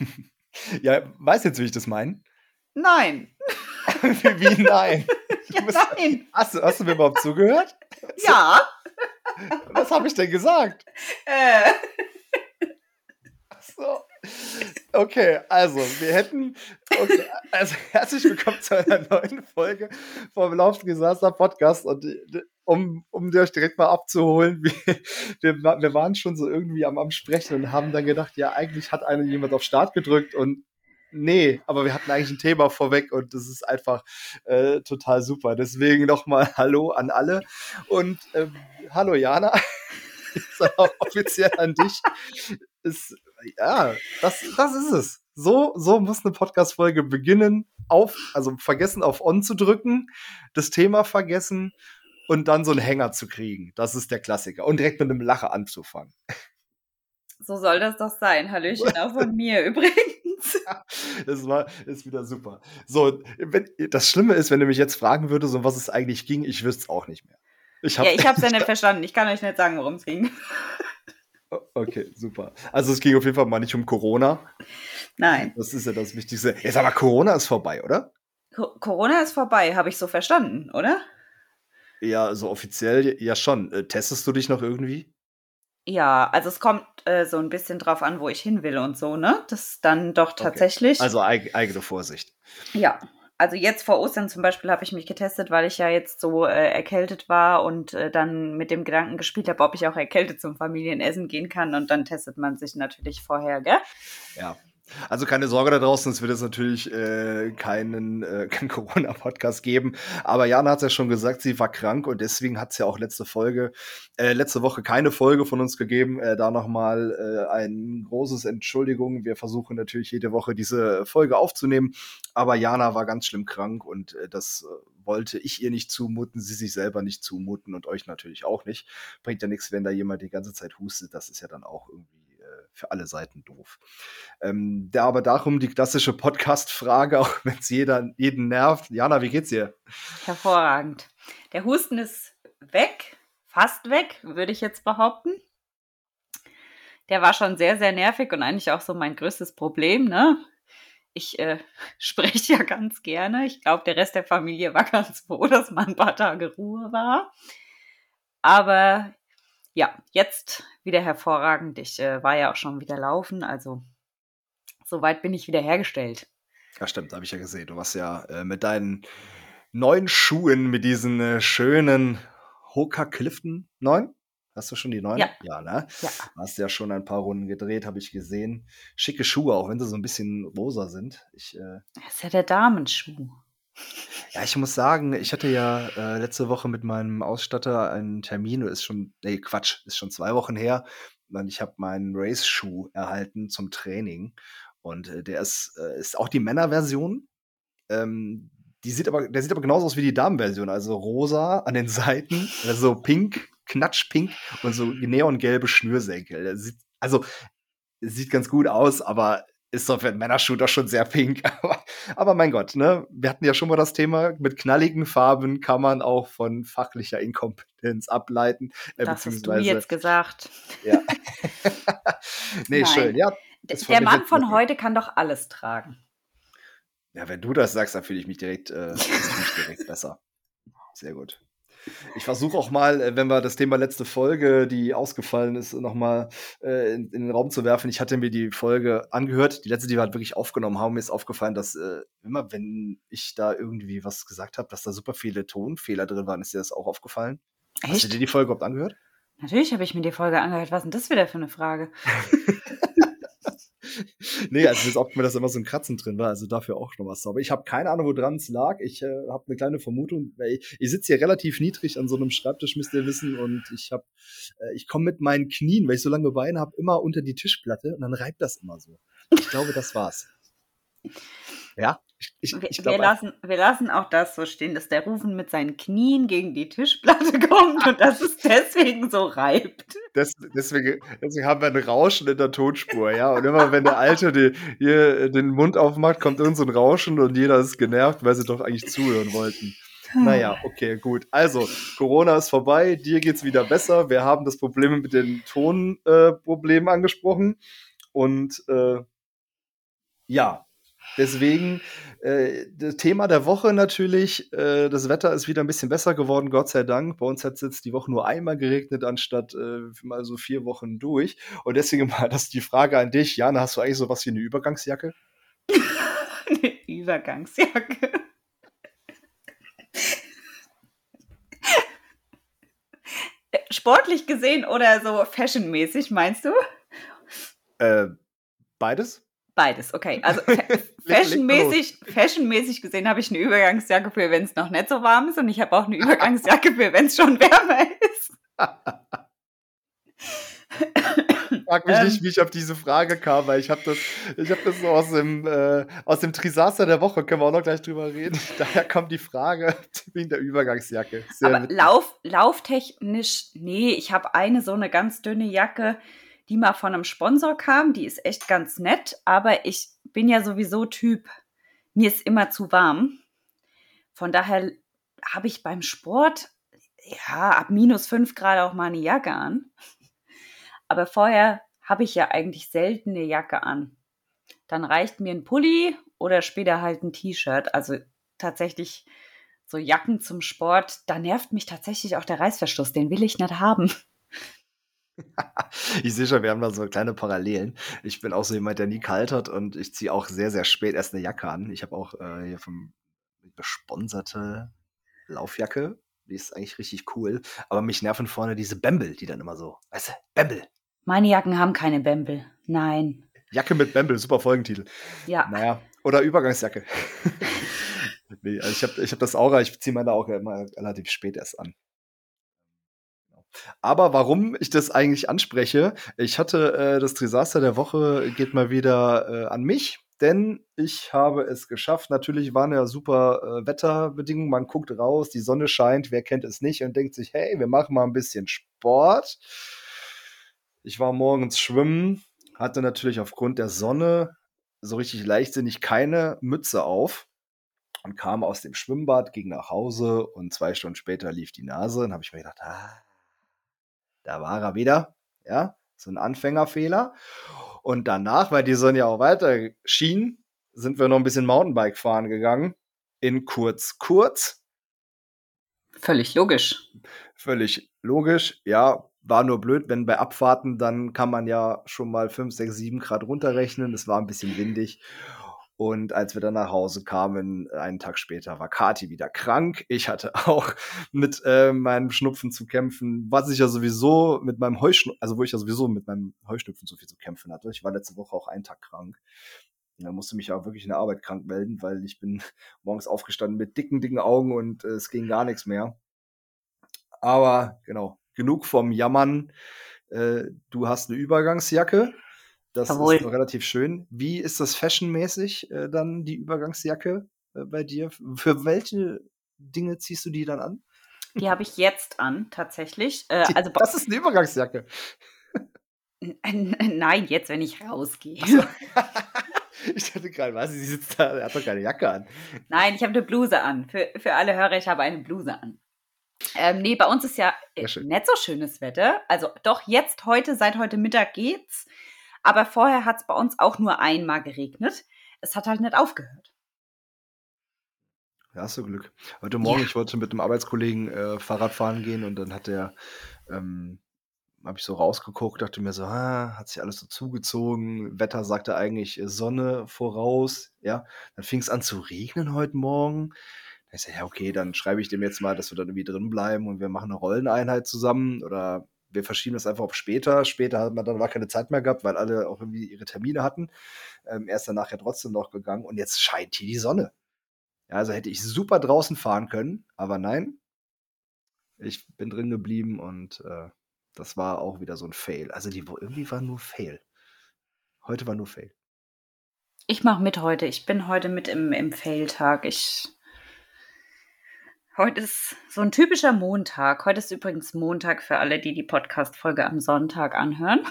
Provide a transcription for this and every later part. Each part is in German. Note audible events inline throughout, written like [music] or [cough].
[laughs] ja, weißt jetzt, wie ich das meine? Nein. [laughs] wie, wie nein? [laughs] Ja, bist- nein. Hast du, hast du mir überhaupt zugehört? Ja. Was habe ich denn gesagt? Äh. Ach so. Okay, also wir hätten. Okay, also [laughs] herzlich willkommen zu einer neuen Folge vom Laufdesaster Podcast. Und um, um euch direkt mal abzuholen, [laughs] wir, wir, wir waren schon so irgendwie am, am Sprechen und haben dann gedacht, ja, eigentlich hat einer jemand auf Start gedrückt und nee, aber wir hatten eigentlich ein Thema vorweg und das ist einfach äh, total super. Deswegen nochmal Hallo an alle und ähm, hallo Jana. [laughs] Offiziell an dich. Ist, ja, das, das ist es. So, so muss eine Podcast-Folge beginnen. Auf, also vergessen auf On zu drücken, das Thema vergessen und dann so einen Hänger zu kriegen. Das ist der Klassiker. Und direkt mit einem Lacher anzufangen. So soll das doch sein. Hallöchen auch von mir [laughs] übrigens. Das war, ist wieder super. So, wenn, das Schlimme ist, wenn du mich jetzt fragen würdest, um was es eigentlich ging, ich wüsste es auch nicht mehr. Ich hab, Ja, ich habe es ja nicht verstanden. Ich kann euch nicht sagen, worum es ging. [laughs] Okay, super. Also es ging auf jeden Fall mal nicht um Corona. Nein. Das ist ja das Wichtigste. Jetzt aber Corona ist vorbei, oder? Co Corona ist vorbei, habe ich so verstanden, oder? Ja, so offiziell ja schon. Äh, testest du dich noch irgendwie? Ja, also es kommt äh, so ein bisschen drauf an, wo ich hin will und so, ne? Das dann doch tatsächlich. Also eig eigene Vorsicht. Ja, also jetzt vor Ostern zum Beispiel habe ich mich getestet, weil ich ja jetzt so äh, erkältet war und äh, dann mit dem Gedanken gespielt habe, ob ich auch erkältet zum Familienessen gehen kann. Und dann testet man sich natürlich vorher, gell? Ja. Also keine Sorge da draußen, es wird jetzt natürlich äh, keinen, äh, [laughs] keinen Corona-Podcast geben. Aber Jana hat ja schon gesagt, sie war krank und deswegen hat es ja auch letzte Folge, äh, letzte Woche keine Folge von uns gegeben. Äh, da nochmal äh, ein großes Entschuldigung. Wir versuchen natürlich jede Woche diese Folge aufzunehmen. Aber Jana war ganz schlimm krank und äh, das äh, wollte ich ihr nicht zumuten, sie sich selber nicht zumuten und euch natürlich auch nicht. Bringt ja nichts, wenn da jemand die ganze Zeit hustet. Das ist ja dann auch irgendwie für alle Seiten doof. Ähm, da aber darum die klassische Podcast-Frage, [laughs] auch wenn es jeden nervt. Jana, wie geht's dir? Hervorragend. Der Husten ist weg, fast weg, würde ich jetzt behaupten. Der war schon sehr, sehr nervig und eigentlich auch so mein größtes Problem, ne? Ich äh, [laughs] spreche ja ganz gerne. Ich glaube, der Rest der Familie war [laughs] ganz froh, dass mal ein paar Tage Ruhe war. Aber ja, jetzt wieder hervorragend. Ich äh, war ja auch schon wieder laufen, also soweit bin ich wieder hergestellt. Ja, stimmt, habe ich ja gesehen. Du warst ja äh, mit deinen neuen Schuhen, mit diesen äh, schönen Hoka Clifton neun. Hast du schon die neun? Ja. Ja, ne? Ja. Hast ja schon ein paar Runden gedreht, habe ich gesehen. Schicke Schuhe, auch wenn sie so ein bisschen rosa sind. Ich, äh, Das ist ja der Damenschuh. Ja, ich muss sagen, ich hatte ja äh, letzte Woche mit meinem Ausstatter einen Termin, ist schon, nee, Quatsch, ist schon zwei Wochen her. Und ich habe meinen Race-Schuh erhalten zum Training. Und äh, der ist, äh, ist auch die Männerversion. Ähm, die sieht aber, der sieht aber genauso aus wie die Damenversion. Also rosa an den Seiten, also pink, knatschpink und so [laughs] neongelbe Schnürsenkel. Sieht, also, sieht ganz gut aus, aber ist doch für einen Männerschuh doch schon sehr pink. [laughs] Aber, aber mein Gott, ne? Wir hatten ja schon mal das Thema, mit knalligen Farben kann man auch von fachlicher Inkompetenz ableiten. Äh, Das hast du jetzt gesagt. Ja. [laughs] [laughs] nee, Nein. schön, ja. Der Mann von wirklich- heute kann doch alles tragen. Ja, wenn du das sagst, dann fühle ich mich direkt, äh, fühle ich mich direkt besser. Sehr gut. Ich versuche auch mal, äh, wenn wir das Thema letzte Folge, die ausgefallen ist, nochmal äh, in, in den Raum zu werfen. Ich hatte mir die Folge angehört, die letzte, die wir halt wirklich aufgenommen haben. Mir ist aufgefallen, dass äh, immer, wenn ich da irgendwie was gesagt habe, dass da super viele Tonfehler drin waren. Ist dir das auch aufgefallen? Hast du Echt? dir die Folge überhaupt angehört? Natürlich habe ich mir die Folge angehört. Was ist denn das wieder für eine Frage? [laughs] [laughs] nee, also mir ist aufgefallen, dass da immer so ein Kratzen drin war, also dafür auch noch was. Aber ich habe keine Ahnung, woran es lag. Ich äh, habe eine kleine Vermutung. Ich, ich sitze hier relativ niedrig an so einem Schreibtisch, müsst ihr wissen, und ich habe, äh, ich komme mit meinen Knien, weil ich so lange Beine habe, immer unter die Tischplatte und dann reibt das immer so. Ich glaube, das war's. Ja, ich, ich, Wir, ich wir, lassen, wir lassen auch das so stehen, dass der Rufen mit seinen Knien gegen die Tischplatte [laughs] kommt und dass es deswegen so reibt. Des, deswegen, deswegen haben wir ein Rauschen in der Tonspur, ja. Und immer wenn der Alte die, hier den Mund aufmacht, kommt irgend so ein Rauschen und jeder ist genervt, weil sie doch eigentlich zuhören wollten. Naja, okay, gut. Also, Corona ist vorbei, dir geht's wieder besser. Wir haben das Problem mit den Tonproblemen äh, angesprochen. Und äh, Ja, deswegen äh, das Thema der Woche natürlich. Äh, das Wetter ist wieder ein bisschen besser geworden, Gott sei Dank. Bei uns hat es jetzt die Woche nur einmal geregnet, anstatt äh, mal so vier Wochen durch. Und deswegen [laughs] mal das die Frage an dich. Jana, hast du eigentlich sowas wie eine Übergangsjacke? eine [laughs] Übergangsjacke. [laughs] Sportlich gesehen oder so fashionmäßig, meinst du? Äh, beides? Beides, okay. Also [laughs] fashionmäßig, fashionmäßig gesehen habe ich eine Übergangsjacke für, wenn es noch nicht so warm ist und ich habe auch eine Übergangsjacke für, wenn es schon wärmer ist. [laughs] Frag mich ähm, nicht, wie ich auf diese Frage kam, weil ich habe das, ich habe das so aus dem, äh, aus dem Trisaster der Woche, können wir auch noch gleich drüber reden. [laughs] Daher kommt die Frage wegen der Übergangsjacke. Sehr aber Lauf, lauftechnisch, nee, ich habe eine so eine ganz dünne Jacke, die mal von einem Sponsor kam, die ist echt ganz nett, aber ich bin ja sowieso Typ, mir ist immer zu warm. Von daher habe ich beim Sport ja ab minus fünf Grad auch mal eine Jacke an. Aber vorher habe ich ja eigentlich selten eine Jacke an. Dann reicht mir ein Pulli oder später halt ein T-Shirt. Also tatsächlich so Jacken zum Sport, da nervt mich tatsächlich auch der Reißverschluss. Den will ich nicht haben. [laughs] ich sehe schon, wir haben da so kleine Parallelen. Ich bin auch so jemand, der nie kalt hat und ich ziehe auch sehr, sehr spät erst eine Jacke an. Ich habe auch äh, hier vom gesponserte Laufjacke. Die ist eigentlich richtig cool. Aber mich nerven vorne diese Bämbel, die dann immer so, weißt du, Bämbel. Meine Jacken haben keine Bämbel. Nein. Jacke mit Bämbel, super Folgentitel. Ja. Naja, oder Übergangsjacke. [laughs] nee, also ich habe ich hab das Aura, ich ziehe meine auch immer relativ spät erst an. Aber warum ich das eigentlich anspreche, ich hatte äh, das Desaster der Woche geht mal wieder äh, an mich, denn ich habe es geschafft. Natürlich waren ja super äh, Wetterbedingungen. Man guckt raus, die Sonne scheint, wer kennt es nicht und denkt sich, hey, wir machen mal ein bisschen Sport. Ich war morgens schwimmen, hatte natürlich aufgrund der Sonne so richtig leichtsinnig keine Mütze auf und kam aus dem Schwimmbad, ging nach Hause und zwei Stunden später lief die Nase. Und habe ich mir gedacht, ah, da war er wieder. Ja, so ein Anfängerfehler. Und danach, weil die Sonne ja auch weiter schien, sind wir noch ein bisschen Mountainbike fahren gegangen. In kurz, kurz. Völlig logisch. Völlig logisch, ja. War nur blöd, wenn bei Abfahrten, dann kann man ja schon mal 5, 6, 7 Grad runterrechnen. Es war ein bisschen windig. Und als wir dann nach Hause kamen, einen Tag später, war Kati wieder krank. Ich hatte [laughs] auch mit äh, meinem Schnupfen zu kämpfen, was ich ja sowieso mit meinem Heuschnupfen, also wo ich ja sowieso mit meinem Heuschnupfen so viel zu kämpfen hatte. Ich war letzte Woche auch einen Tag krank. Da musste mich auch wirklich in der Arbeit krank melden, weil ich bin [laughs] morgens aufgestanden mit dicken, dicken Augen und äh, es ging gar nichts mehr. Aber genau, genug vom Jammern. Äh, du hast eine Übergangsjacke. Das Jawohl. ist relativ schön. Wie ist das fashionmäßig äh, dann die Übergangsjacke äh, bei dir? Für welche Dinge ziehst du die dann an? Die habe ich jetzt an, tatsächlich. Äh, die, also das ist eine Übergangsjacke. Nein, jetzt, wenn ich rausgehe. [laughs] ich dachte gerade, was, sie sitzt da, er hat doch keine Jacke an. Nein, ich habe eine Bluse an. Für, für alle Hörer, ich habe eine Bluse an. Ähm, nee, bei uns ist ja nicht so schönes Wetter. Also doch jetzt heute, seit heute Mittag geht's. Aber vorher hat es bei uns auch nur einmal geregnet. Es hat halt nicht aufgehört. Ja, hast du Glück. Heute Morgen, ja. ich wollte mit einem Arbeitskollegen äh, Fahrrad fahren gehen und dann hat der, ähm, habe ich so rausgeguckt, dachte mir so, ah, hat sich alles so zugezogen. Wetter sagte eigentlich äh, Sonne voraus. Ja, dann fing es an zu regnen heute Morgen. Da ich so, ja, okay, dann schreibe ich dem jetzt mal, dass wir dann irgendwie drin bleiben und wir machen eine Rolleneinheit zusammen oder wir verschieben das einfach auf später. Später hat man dann war keine Zeit mehr gehabt, weil alle auch irgendwie ihre Termine hatten. Ähm, er ist dann nachher trotzdem noch gegangen und jetzt scheint hier die Sonne. Ja, also hätte ich super draußen fahren können, aber nein. Ich bin drin geblieben und äh, das war auch wieder so ein Fail. Also die irgendwie war nur Fail. Heute war nur Fail. Ich mache mit heute. Ich bin heute mit im, im Fail-Tag. Ich Heute ist so ein typischer Montag. Heute ist übrigens Montag für alle, die die Podcast-Folge am Sonntag anhören. [laughs]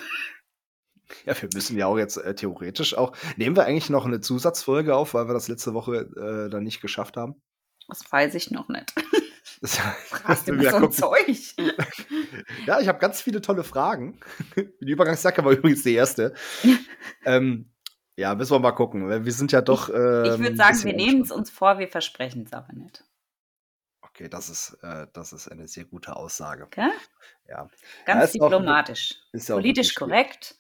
Ja, wir müssen ja auch jetzt äh, theoretisch auch. Nehmen wir eigentlich noch eine Zusatzfolge auf, weil wir das letzte Woche äh, dann nicht geschafft haben? Das weiß ich noch nicht. [laughs] Das Fragst du mir so ein Zeug? [laughs] ja, ich habe ganz viele tolle Fragen. Die Übergangsjacke war übrigens die erste. ähm, Ja, müssen wir mal gucken. Wir sind ja doch. Ähm, ich würde sagen, wir nehmen es uns vor, wir versprechen es aber nicht. Okay, das ist, äh, das ist eine sehr gute Aussage. Okay? Ja. Ganz ja, diplomatisch. Auch, Politisch korrekt.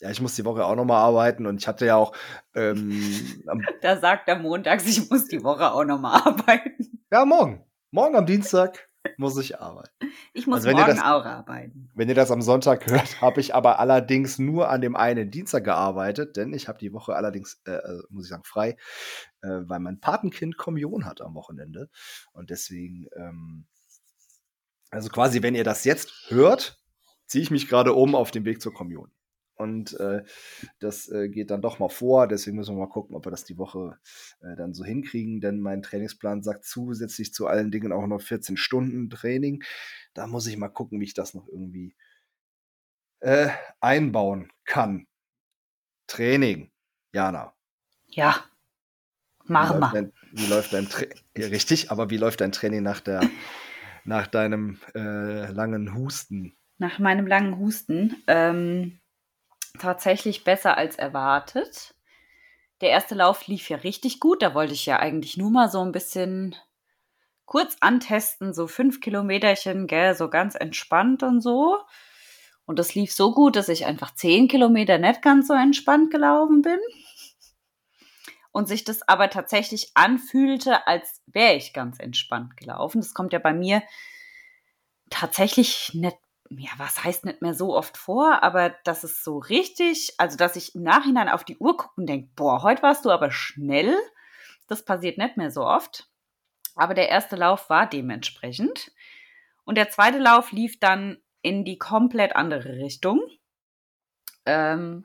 Ja, ich muss die Woche auch nochmal arbeiten und ich hatte ja auch. Ähm, [laughs] da sagt er montags, ich muss die Woche auch nochmal [laughs] arbeiten. Ja, morgen. Morgen am Dienstag muss ich arbeiten. Ich muss also, morgen das, auch arbeiten. Wenn ihr das am Sonntag hört, [laughs] habe ich aber allerdings nur an dem einen Dienstag gearbeitet, denn ich habe die Woche allerdings, äh, also, muss ich sagen, frei, äh, weil mein Patenkind Kommunion hat am Wochenende. Und deswegen, ähm, also quasi, wenn ihr das jetzt hört, ziehe ich mich gerade um auf dem Weg zur Kommunion. Und äh, das äh, geht dann doch mal vor. Deswegen müssen wir mal gucken, ob wir das die Woche äh, dann so hinkriegen. Denn mein Trainingsplan sagt zusätzlich zu allen Dingen auch noch 14 Stunden Training. Da muss ich mal gucken, wie ich das noch irgendwie äh, einbauen kann. Training. Jana. Ja. Machen wir. Wie läuft dein Training? Ja, richtig, aber wie läuft dein Training nach der nach deinem äh, langen Husten? Nach meinem langen Husten. Ähm, tatsächlich besser als erwartet. Der erste Lauf lief ja richtig gut. Da wollte ich ja eigentlich nur mal so ein bisschen kurz antesten, so fünf Kilometerchen, gell, so ganz entspannt und so. Und das lief so gut, dass ich einfach zehn Kilometer nicht ganz so entspannt gelaufen bin. Und sich das aber tatsächlich anfühlte, als wäre ich ganz entspannt gelaufen. Das kommt ja bei mir tatsächlich nicht ja, was heißt nicht mehr so oft vor, aber das ist so richtig, also dass ich im Nachhinein auf die Uhr gucke und denke, boah, heute warst du aber schnell. Das passiert nicht mehr so oft. Aber der erste Lauf war dementsprechend. Und der zweite Lauf lief dann in die komplett andere Richtung. Ähm,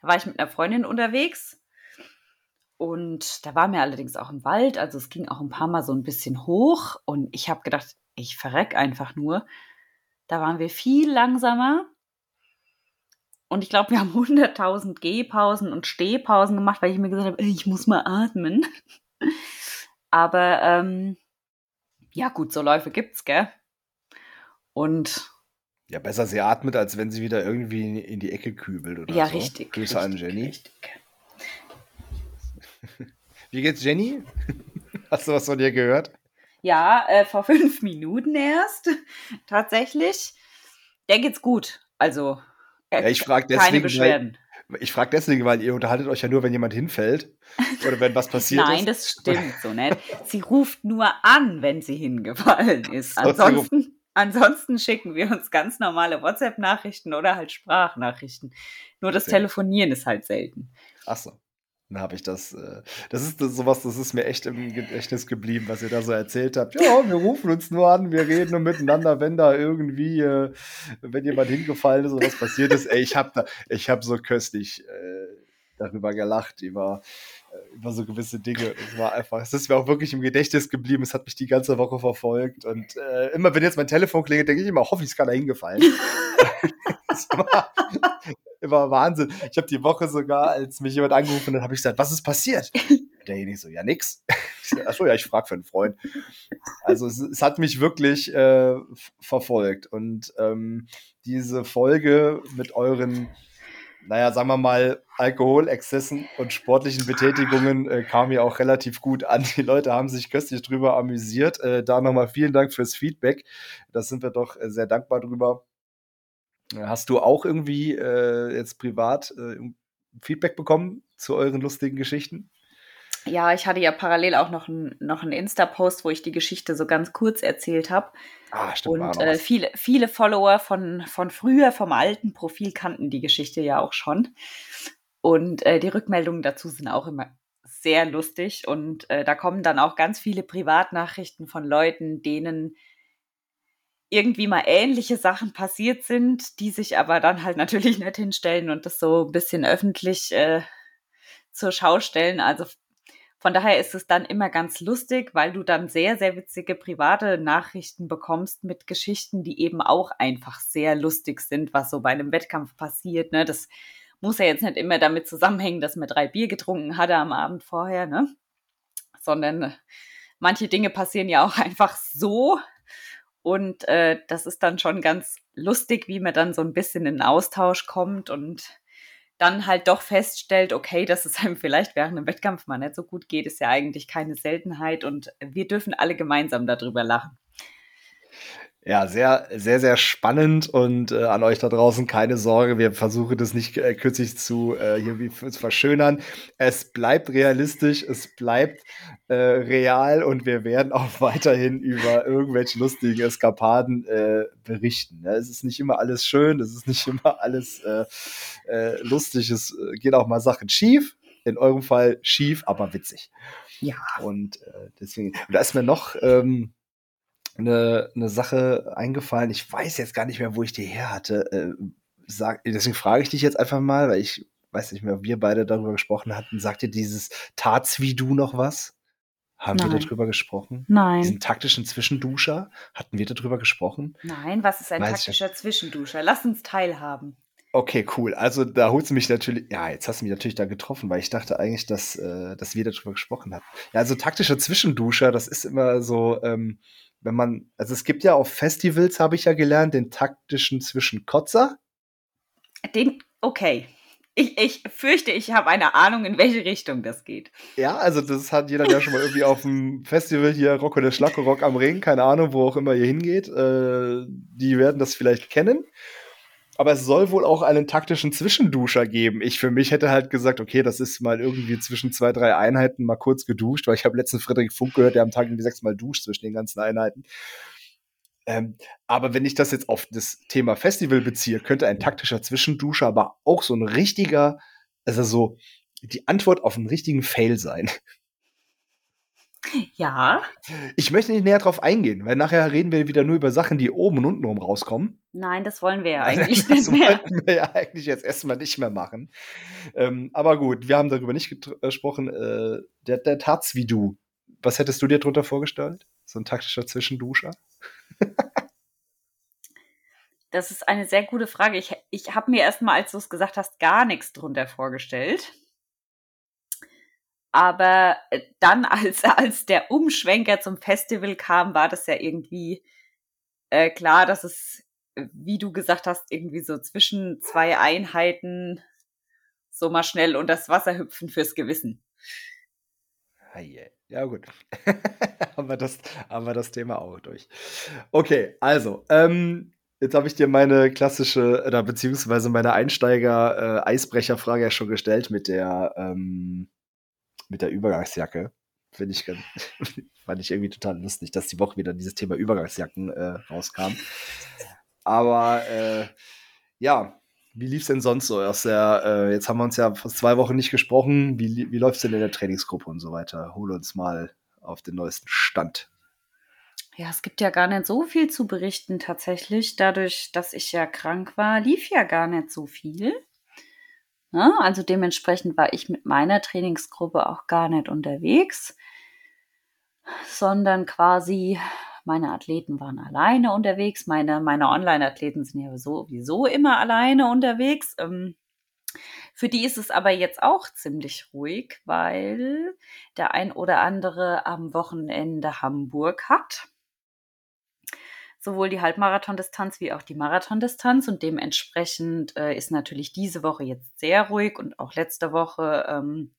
da war ich mit einer Freundin unterwegs. Und da war mir allerdings auch im Wald, also es ging auch ein paar Mal so ein bisschen hoch. Und ich habe gedacht, ich verreck einfach nur da waren wir viel langsamer. Und ich glaube, wir haben [laughs] 100.000 Gehpausen und Stehpausen gemacht, weil ich mir gesagt habe, ich muss mal atmen. [laughs] Aber ähm, ja, gut, so Läufe gibt's, gell? Und. Ja, besser sie atmet, als wenn sie wieder irgendwie in die Ecke kübelt oder ja, so. richtig. Grüße richtig, an Jenny. Richtig. [laughs] Wie geht's, Jenny? Hast du was von dir gehört? Ja, äh, vor [laughs] fünf Minuten erst. Tatsächlich. Der geht's gut. Also, äh, ja, ich frage deswegen, keine Beschwerden. Weil, ich frage deswegen, weil ihr unterhaltet euch ja nur, wenn jemand hinfällt oder wenn was passiert [laughs] Nein, ist. das stimmt so nicht. Sie ruft nur an, wenn sie hingefallen ist. Ansonsten, ansonsten schicken wir uns ganz normale WhatsApp-Nachrichten oder halt Sprachnachrichten. Nur das Telefonieren ist halt selten. Ach so. Dann habe ich das, äh, das ist das, sowas, das ist mir echt im Gedächtnis geblieben, was ihr da so erzählt habt. Ja, wir rufen uns nur an, wir reden nur miteinander, wenn da irgendwie, äh, wenn jemand hingefallen ist oder was passiert ist. Ey, ich habe da, ich habe so köstlich äh, darüber gelacht, über, äh, über so gewisse Dinge. Es war einfach, es ist mir auch wirklich im Gedächtnis geblieben, es hat mich die ganze Woche verfolgt. Und äh, immer wenn jetzt mein Telefon klingelt, denke ich immer, hoffentlich ist keiner hingefallen. [laughs] das war, immer Wahnsinn. Ich habe die Woche sogar, als mich jemand angerufen hat, habe ich gesagt, was ist passiert? Derjenige so, ja, nix. Achso, ja, ich frage für einen Freund. Also es, es hat mich wirklich äh, verfolgt. Und ähm, diese Folge mit euren, naja, sagen wir mal, Alkoholexzessen und sportlichen Betätigungen äh, kam ja auch relativ gut an. Die Leute haben sich köstlich drüber amüsiert. Äh, da nochmal vielen Dank fürs Feedback. Da sind wir doch äh, sehr dankbar drüber. Hast du auch irgendwie äh, jetzt privat äh, Feedback bekommen zu euren lustigen Geschichten? Ja, ich hatte ja parallel auch noch einen noch Insta-Post, wo ich die Geschichte so ganz kurz erzählt habe. Ah, stimmt. Und äh, viele, viele Follower von, von früher, vom alten Profil kannten die Geschichte ja auch schon. Und äh, die Rückmeldungen dazu sind auch immer sehr lustig. Und äh, da kommen dann auch ganz viele Privatnachrichten von Leuten, denen irgendwie mal ähnliche Sachen passiert sind, die sich aber dann halt [laughs] natürlich nicht hinstellen und das so ein bisschen öffentlich äh, zur Schau stellen. Also von daher ist es dann immer ganz lustig, weil du dann sehr, sehr witzige private Nachrichten bekommst mit Geschichten, die eben auch einfach sehr lustig sind, was so bei einem Wettkampf passiert. Ne? Das muss ja jetzt nicht immer damit zusammenhängen, dass man drei Bier getrunken hatte am Abend vorher, ne? sondern äh, manche Dinge passieren ja auch [laughs] einfach so, und äh, das ist dann schon ganz lustig, wie man dann so ein bisschen in Austausch kommt und dann halt doch feststellt, okay, dass es einem vielleicht während einem Wettkampf mal nicht so gut geht, ist ja eigentlich keine Seltenheit und wir dürfen alle gemeinsam darüber lachen. Ja, sehr, sehr, sehr spannend und äh, an euch da draußen keine Sorge, wir versuchen das nicht äh, kürzlich zu äh, irgendwie zu verschönern. Es bleibt realistisch, es bleibt äh, real und wir werden auch [laughs] weiterhin über irgendwelche lustigen Eskapaden äh, berichten. Ja, es ist nicht immer alles schön, es ist nicht [laughs] immer alles äh, äh, lustig, es äh, geht auch mal Sachen schief. In eurem Fall schief, aber witzig. Ja. Und äh, deswegen, und da ist mir noch ähm, eine, eine Sache eingefallen. Ich weiß jetzt gar nicht mehr, wo ich die her hatte. Äh, sag, deswegen frage ich dich jetzt einfach mal, weil ich weiß nicht mehr, ob wir beide darüber gesprochen hatten. Sagt dir dieses Tats wie du noch was? Haben Nein. wir darüber gesprochen? Nein. Diesen taktischen Zwischenduscher? Hatten wir darüber gesprochen? Nein, was ist ein Weiß taktischer Zwischenduscher? Lass uns teilhaben. Okay, cool. Also da holst du mich natürlich, ja, jetzt hast du mich natürlich da getroffen, weil ich dachte eigentlich, dass, äh, dass wir darüber gesprochen hatten. Ja, also taktischer Zwischenduscher, das ist immer so, ähm, wenn man, also es gibt ja auf Festivals, habe ich ja gelernt, den taktischen Zwischenkotzer. Den, okay. Ich, ich fürchte, ich habe eine Ahnung, in welche Richtung das geht. Ja, also das hat jeder, der schon mal irgendwie auf dem Festival hier Rocco der Schlacko Rock am Ring, keine Ahnung, wo auch immer ihr hingeht, äh, die werden das vielleicht kennen. Aber es soll wohl auch einen taktischen Zwischenduscher geben. Ich für mich hätte halt gesagt, okay, das ist mal irgendwie zwischen zwei, drei Einheiten mal kurz geduscht, weil ich habe letzten Frederik Funk gehört, der am Tag irgendwie sechsmal duscht zwischen den ganzen Einheiten. Ähm, aber wenn ich das jetzt auf das Thema Festival beziehe, könnte ein taktischer Zwischenduscher aber auch so ein richtiger, also so die Antwort auf einen richtigen Fail sein. Ja. Ich möchte nicht näher drauf eingehen, weil nachher reden wir wieder nur über Sachen, die oben und unten rum rauskommen. Nein, das wollen wir ja eigentlich [laughs] das nicht mehr. wollten wir ja eigentlich jetzt erstmal nicht mehr machen. Ähm, aber gut, wir haben darüber nicht getr- gesprochen. Äh, der, der Taz wie du. Was hättest du dir drunter vorgestellt? So ein taktischer Zwischenduscher? Das ist eine sehr gute Frage. Ich, ich habe mir erstmal, als du es gesagt hast, gar nichts drunter vorgestellt. Aber äh, dann, [laughs] als, als der Umschwenker zum Festival kam, war das ja irgendwie äh, klar, dass es, äh, wie du gesagt hast, irgendwie so zwischen zwei Einheiten so mal schnell unter das Wasser hüpfen fürs Gewissen. Ja, gut. [laughs] haben, wir das, haben wir das Thema auch durch. Okay, also, ähm, jetzt habe ich dir meine klassische, oder beziehungsweise meine Einsteiger-Eisbrecherfrage ja schon gestellt mit der, ähm, mit der Übergangsjacke. Finde ich ganz, [laughs] fand ich irgendwie total lustig, dass die Woche wieder dieses Thema Übergangsjacken äh, rauskam. Aber äh, ja, wie lief's denn sonst so? Aus der, äh, jetzt haben wir uns ja fast zwei Wochen nicht gesprochen. Wie, wie läuft's denn in der Trainingsgruppe und so weiter? Hole uns mal auf den neuesten Stand. Ja, es gibt ja gar nicht so viel zu berichten tatsächlich. Dadurch, dass ich ja krank war, lief ja gar nicht so viel. Ne? Also dementsprechend war ich mit meiner Trainingsgruppe auch gar nicht unterwegs, sondern quasi meine Athleten waren alleine unterwegs. Meine, meine Online-Athleten sind ja sowieso immer alleine unterwegs. Ähm, für die ist es aber jetzt auch ziemlich ruhig, weil der ein oder andere am Wochenende Hamburg hat sowohl die Halbmarathondistanz wie auch die Marathondistanz. Und dementsprechend äh, ist natürlich diese Woche jetzt sehr ruhig und auch letzte Woche ähm,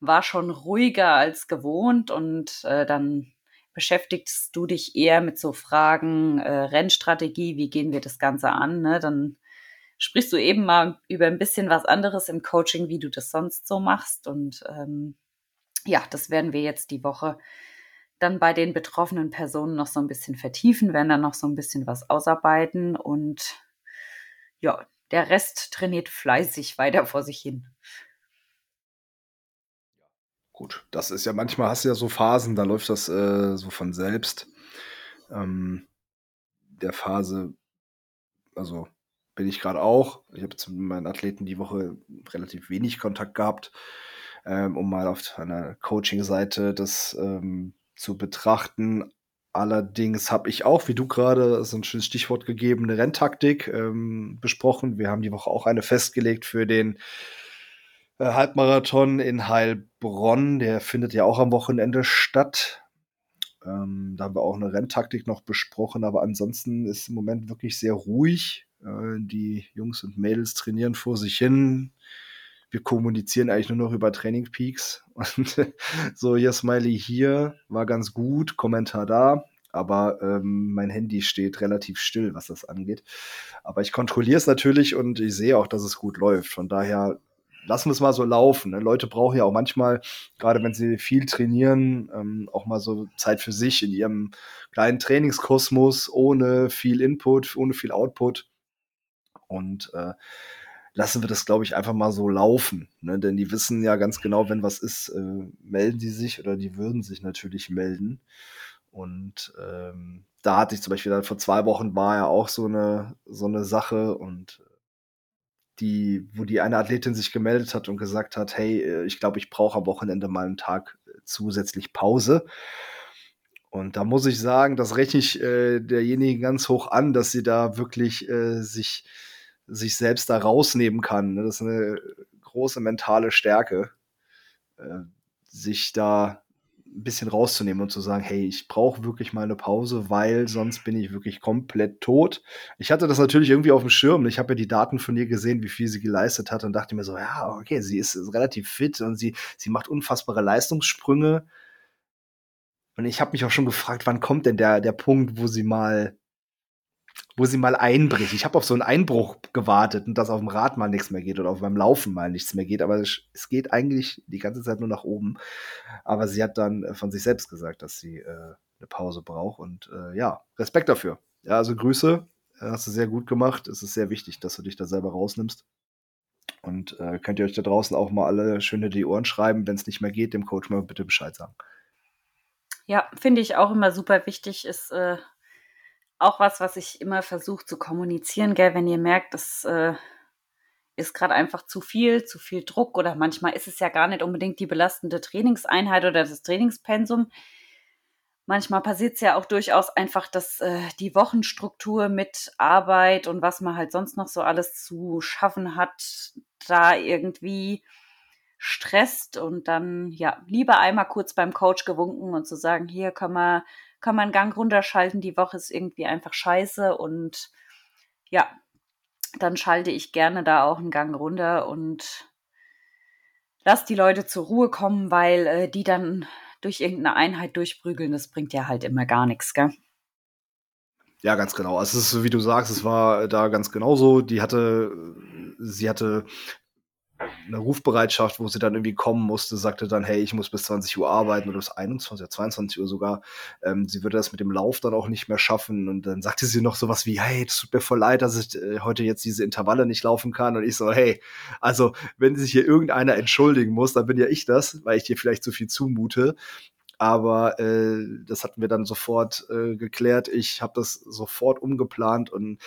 war schon ruhiger als gewohnt. Und äh, dann beschäftigst du dich eher mit so Fragen äh, Rennstrategie, wie gehen wir das Ganze an, ne? dann sprichst du eben mal über ein bisschen was anderes im Coaching, wie du das sonst so machst. Und ähm, ja, das werden wir jetzt die Woche dann bei den betroffenen Personen noch so ein bisschen vertiefen, werden dann noch so ein bisschen was ausarbeiten und ja, der Rest trainiert fleißig [laughs] weiter vor sich hin. Gut, das ist ja manchmal hast du ja so Phasen, da läuft das äh, so von selbst. Ähm, der Phase, also bin ich gerade auch. Ich habe zu meinen Athleten die Woche relativ wenig Kontakt gehabt, ähm, um mal auf einer Coaching-Seite das ähm, zu betrachten. Allerdings habe ich auch, wie du gerade so ein schönes Stichwort gegeben, eine Renntaktik ähm, besprochen. Wir haben die Woche auch eine festgelegt für den äh, Halbmarathon in Heilbronn. Der findet ja auch am Wochenende statt. Ähm, da haben wir auch eine Renntaktik noch besprochen, aber ansonsten ist im Moment wirklich sehr ruhig. Äh, die Jungs und Mädels trainieren vor sich hin. Wir kommunizieren eigentlich nur noch über Training Peaks. [laughs] Und so, hier Smiley hier, war ganz gut, Kommentar da. Aber ähm, mein Handy steht relativ still, was das angeht. Aber ich kontrolliere es natürlich und ich sehe auch, dass es gut läuft. Von daher lassen wir es mal so laufen. Ne? Leute brauchen ja auch manchmal, gerade wenn sie viel trainieren, ähm, auch mal so Zeit für sich in ihrem kleinen Trainingskosmos, ohne viel Input, ohne viel Output. Und äh, lassen wir das, glaube ich, einfach mal so laufen. Ne? Denn die wissen ja ganz genau, wenn was ist, äh, melden die sich oder die würden sich natürlich melden. Und ähm, da hatte ich zum Beispiel dann vor zwei Wochen war ja auch so eine, so eine Sache und die, wo die eine Athletin sich gemeldet hat und gesagt hat, hey, äh, ich glaube, ich brauche am Wochenende mal einen Tag äh, zusätzlich Pause. Und da muss ich sagen, das rechne ich äh, derjenigen ganz hoch an, dass sie da wirklich äh, sich, sich selbst da rausnehmen kann. Ne? Das ist eine große mentale Stärke, äh, sich da ein bisschen rauszunehmen und zu sagen, hey, ich brauche wirklich mal eine Pause, weil sonst bin ich wirklich komplett tot. Ich hatte das natürlich irgendwie auf dem Schirm. Ich habe ja die Daten von ihr gesehen, wie viel sie geleistet hat und dachte mir so, ja, okay, sie ist relativ fit und sie, sie macht unfassbare Leistungssprünge. Und ich habe mich auch schon gefragt, wann kommt denn der, der Punkt, wo sie mal wo sie mal einbricht. Ich habe auf so einen Einbruch gewartet und dass auf dem Rad mal nichts mehr geht oder auf meinem Laufen mal nichts mehr geht. Aber es, geht eigentlich die ganze Zeit nur nach oben. Aber sie hat dann äh, von sich selbst gesagt, dass sie äh, eine Pause braucht. Und äh, ja, Respekt dafür. Ja, also Grüße. Hast du sehr gut gemacht. Es ist sehr wichtig, dass du dich da selber rausnimmst. Und äh, könnt ihr euch da draußen auch mal alle schön in die Ohren schreiben, wenn es nicht mehr geht, dem Coach mal bitte Bescheid sagen. Ja, finde ich auch immer super wichtig, ist äh, auch was, was ich immer versuche zu kommunizieren, gell, wenn ihr merkt, das äh, ist gerade einfach zu viel, zu viel Druck oder manchmal ist es ja gar nicht unbedingt die belastende Trainingseinheit oder das Trainingspensum. Manchmal passiert es ja auch durchaus einfach, dass äh, die Wochenstruktur mit Arbeit und was man halt sonst noch so alles zu schaffen hat, da irgendwie stresst und dann ja lieber einmal kurz beim Coach gewunken und zu sagen, hier kann man kann man Gang runterschalten. Die Woche ist irgendwie einfach scheiße und ja, dann schalte ich gerne da auch einen Gang runter und lass die Leute zur Ruhe kommen, weil äh, die dann durch irgendeine Einheit durchprügeln, das bringt ja halt immer gar nichts, gell? Ja, ganz genau. Also es ist, wie du sagst, es war da ganz genauso. Die hatte, sie hatte eine Rufbereitschaft, wo sie dann irgendwie kommen musste, sagte dann, hey, ich muss bis 20 Uhr arbeiten oder bis 21 oder 22 Uhr sogar. Ähm, sie würde das mit dem Lauf dann auch nicht mehr schaffen. Und dann sagte sie noch sowas wie, hey, es tut mir voll leid, dass ich äh, heute jetzt diese Intervalle nicht laufen kann. Und ich so, hey, also wenn sich hier irgendeiner entschuldigen muss, dann bin ja ich das, weil ich dir vielleicht zu viel zumute. Aber äh, das hatten wir dann sofort äh, geklärt. Ich habe das sofort umgeplant und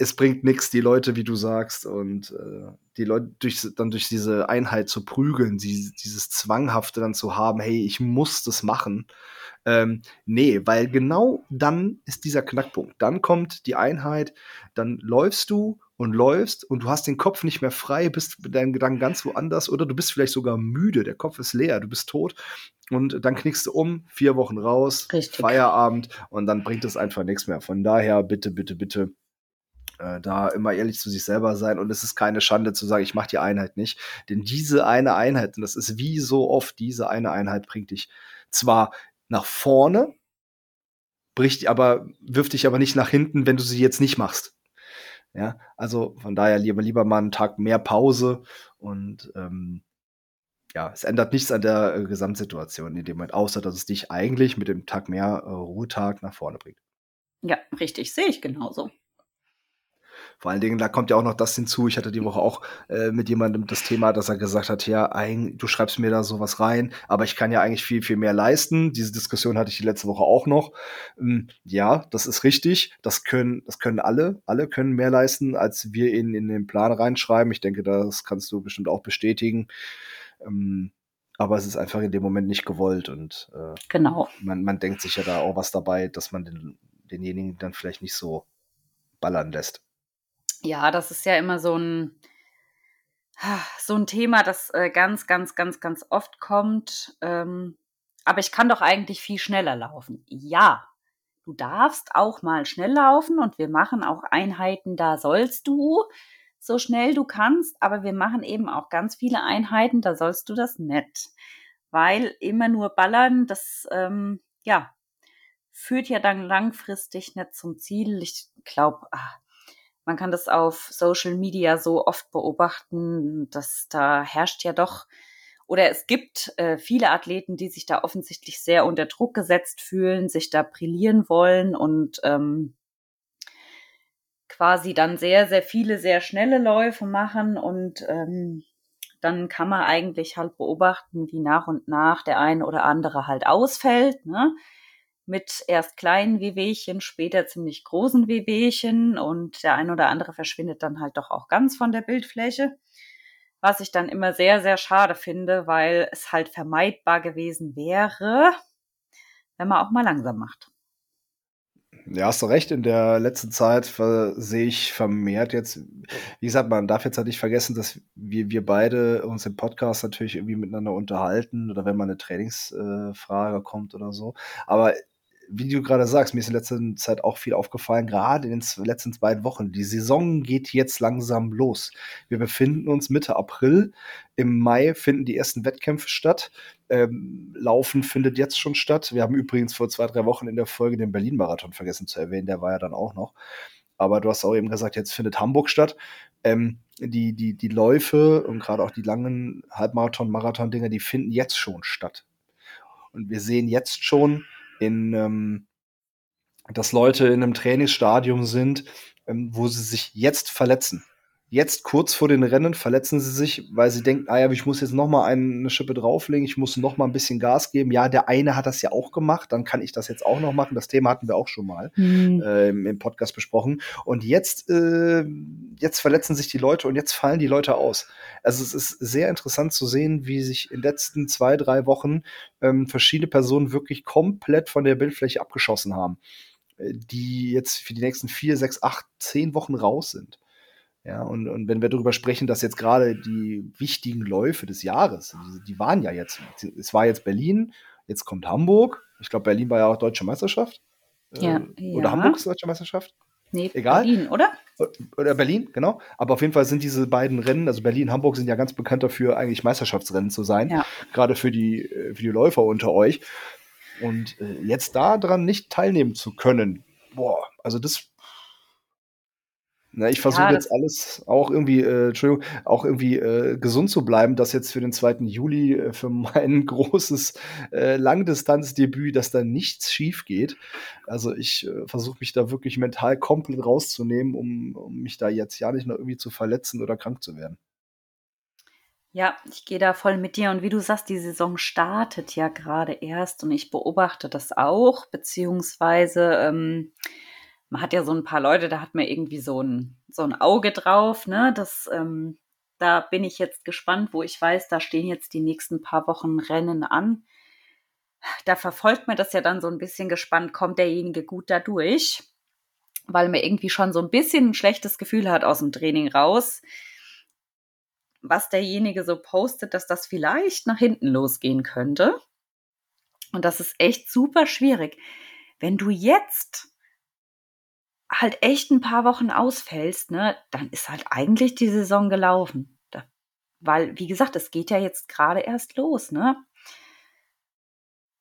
es bringt nichts, die Leute, wie du sagst, und äh, die Leute durch, dann durch diese Einheit zu prügeln, die, dieses Zwanghafte dann zu haben, hey, ich muss das machen. Ähm, nee, weil genau dann ist dieser Knackpunkt. Dann kommt die Einheit, dann läufst du und läufst und du hast den Kopf nicht mehr frei, bist mit deinen Gedanken ganz woanders oder du bist vielleicht sogar müde, der Kopf ist leer, du bist tot und dann knickst du um, vier Wochen raus, Richtig. Feierabend und dann bringt es einfach nichts mehr. Von daher bitte, bitte, bitte äh, da immer ehrlich zu sich selber sein und es ist keine Schande zu sagen, ich mache die Einheit nicht. Denn diese eine Einheit, und das ist wie so oft, diese eine Einheit bringt dich zwar nach vorne, bricht aber, wirft dich aber nicht nach hinten, wenn du sie jetzt nicht machst. Ja, also von daher lieber, lieber mal einen Tag mehr Pause und ähm, ja, es ändert nichts an der äh, Gesamtsituation in dem Moment, außer dass es dich eigentlich mit dem Tag mehr äh, Ruhetag nach vorne bringt. Ja, richtig, sehe ich genauso. Vor allen Dingen, da kommt ja auch noch das hinzu. Ich hatte die Woche auch äh, mit jemandem das Thema, dass er gesagt hat, ja, ein, du schreibst mir da sowas rein, aber ich kann ja eigentlich viel, viel mehr leisten. Diese Diskussion hatte ich die letzte Woche auch noch. Ähm, ja, das ist richtig. Das können, das können alle. Alle können mehr leisten, als wir in, in den Plan reinschreiben. Ich denke, das kannst du bestimmt auch bestätigen. Ähm, aber es ist einfach in dem Moment nicht gewollt und äh, genau. man, man denkt sich ja da auch was dabei, dass man den, denjenigen dann vielleicht nicht so ballern lässt. Ja, das ist ja immer so ein, so ein Thema, das äh, ganz, ganz, ganz, ganz oft kommt. Ähm, aber ich kann doch eigentlich viel schneller laufen. Ja, du darfst auch mal schnell laufen und wir machen auch Einheiten, da sollst du so schnell du kannst, aber wir machen eben auch ganz viele Einheiten, da sollst du das nicht. Weil immer nur ballern, das, ähm, ja, führt ja dann langfristig nicht zum Ziel. Ich glaube, ah, man kann das auf Social Media so oft beobachten, dass da herrscht ja doch oder es gibt äh, viele Athleten, die sich da offensichtlich sehr unter Druck gesetzt fühlen, sich da brillieren wollen und ähm, quasi dann sehr, sehr viele, sehr schnelle Läufe machen und ähm, dann kann man eigentlich halt beobachten, wie nach und nach der eine oder andere halt ausfällt, ne? Mit erst kleinen Wehwehchen, später ziemlich großen Wehwehchen und der eine oder andere verschwindet dann halt doch auch ganz von der Bildfläche. Was ich dann immer sehr, sehr schade finde, weil es halt vermeidbar gewesen wäre, wenn man auch mal langsam macht. Ja, hast du recht. In der letzten Zeit sehe ich vermehrt jetzt, wie gesagt, man darf jetzt halt nicht vergessen, dass wir, wir beide uns im Podcast natürlich irgendwie miteinander unterhalten oder wenn mal eine Trainingsfrage äh, kommt oder so. Aber wie du gerade sagst, mir ist in letzter Zeit auch viel aufgefallen, gerade in den letzten beiden Wochen. Die Saison geht jetzt langsam los. Wir befinden uns Mitte April. Im Mai finden die ersten Wettkämpfe statt. Ähm, Laufen findet jetzt schon statt. Wir haben übrigens vor zwei, drei Wochen in der Folge den Berlin-Marathon vergessen zu erwähnen. Der war ja dann auch noch. Aber du hast auch eben gesagt, jetzt findet Hamburg statt. Ähm, die, die, die Läufe und gerade auch die langen Halbmarathon, Marathon-Dinger, die finden jetzt schon statt. Und wir sehen jetzt schon, in, ähm, dass Leute in einem Trainingsstadium sind, ähm, wo sie sich jetzt verletzen. Jetzt kurz vor den Rennen verletzen sie sich, weil sie denken, ah ja, ich muss jetzt noch mal eine Schippe drauflegen, ich muss noch mal ein bisschen Gas geben. Ja, der eine hat das ja auch gemacht, dann kann ich das jetzt auch noch machen. Das Thema hatten wir auch schon mal mhm. äh, im, im, Podcast besprochen. Und jetzt, äh, jetzt verletzen sich die Leute und jetzt fallen die Leute aus. Also es ist sehr interessant zu sehen, wie sich in den letzten zwei, drei Wochen ähm, verschiedene Personen wirklich komplett von der Bildfläche abgeschossen haben, äh, die jetzt für die nächsten vier, sechs, acht, zehn Wochen raus sind. Ja, und, und wenn wir darüber sprechen, dass jetzt gerade die wichtigen Läufe des Jahres, die, die, waren ja jetzt, es war jetzt Berlin, jetzt kommt Hamburg. Ich glaube, Berlin war ja auch Deutsche Meisterschaft. Äh, ja, äh, oder ja. Hamburg ist Deutsche Meisterschaft. Nee, Egal. Berlin, oder? Oder Berlin, genau. Aber auf jeden Fall sind diese beiden Rennen, also Berlin und Hamburg, sind ja ganz bekannt dafür, eigentlich Meisterschaftsrennen zu sein. Ja. Gerade für die, äh, für die Läufer unter euch. Und äh, jetzt daran nicht teilnehmen zu können, boah, also das na, ich versuche ja, jetzt alles auch irgendwie, äh, Entschuldigung, auch irgendwie äh, gesund zu bleiben, dass jetzt für den 2. Juli äh, für mein [laughs] großes äh, Langdistanzdebüt, dass da nichts schief geht. Also ich äh, versuche mich da wirklich mental komplett rauszunehmen, um, um mich da jetzt ja nicht noch irgendwie zu verletzen oder krank zu werden. Ja, ich gehe da voll mit dir. Und wie du sagst, die Saison startet ja gerade erst und ich beobachte das auch, beziehungsweise ähm, man hat ja so ein paar Leute, da hat man irgendwie so ein, so ein Auge drauf, ne? Das, ähm, da bin ich jetzt gespannt, wo ich weiß, da stehen jetzt die nächsten paar Wochen Rennen an. Da verfolgt man das ja dann so ein bisschen gespannt, kommt derjenige gut da durch, weil man irgendwie schon so ein bisschen ein schlechtes Gefühl hat aus dem Training raus, was derjenige so postet, dass das vielleicht nach hinten losgehen könnte. Und das ist echt super schwierig. Wenn du jetzt halt echt ein paar Wochen ausfällst, ne, dann ist halt eigentlich die Saison gelaufen. Da, weil, wie gesagt, es geht ja jetzt gerade erst los, ne?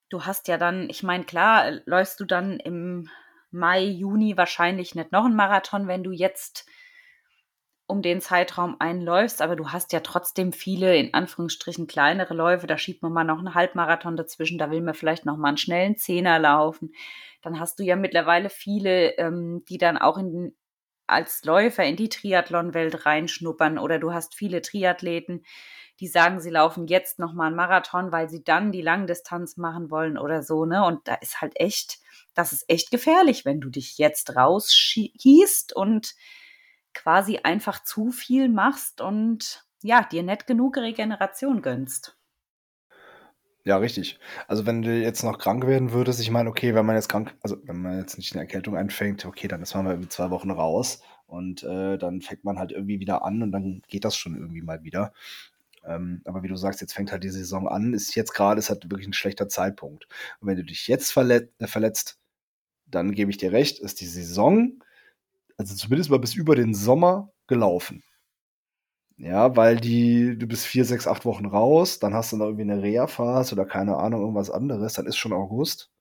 Du hast ja dann, ich meine, klar, läufst du dann im Mai, Juni wahrscheinlich nicht noch einen Marathon, wenn du jetzt um den Zeitraum einläufst, aber du hast ja trotzdem viele, in Anführungsstrichen, kleinere Läufe. Da schiebt man mal noch einen Halbmarathon dazwischen, da will man vielleicht noch mal einen schnellen Zehner laufen dann hast du ja mittlerweile viele, ähm, die dann auch in, als Läufer in die Triathlon-Welt reinschnuppern oder du hast viele Triathleten, die sagen, sie laufen jetzt nochmal einen Marathon, weil sie dann die Langdistanz machen wollen oder so, ne? Und da ist halt echt, das ist echt gefährlich, wenn du dich jetzt rausschießt und quasi einfach zu viel machst und ja, dir nicht genug Regeneration gönnst. Ja, richtig. Also wenn du jetzt noch krank werden würdest, ich meine, okay, wenn man jetzt krank, also wenn man jetzt nicht eine Erkältung einfängt, okay, dann ist man mal irgendwie zwei Wochen raus und äh, dann fängt man halt irgendwie wieder an und dann geht das schon irgendwie mal wieder. Ähm, aber wie du sagst, jetzt fängt halt die Saison an, ist jetzt gerade, ist halt wirklich ein schlechter Zeitpunkt. Und wenn du dich jetzt verlet äh, verletzt, dann gebe ich dir recht, ist die Saison, also zumindest mal bis über den Sommer gelaufen. Ja, weil die, du bist vier, sechs, acht Wochen raus, dann hast du noch irgendwie eine Reha-Phase oder keine Ahnung, irgendwas anderes, dann ist schon August.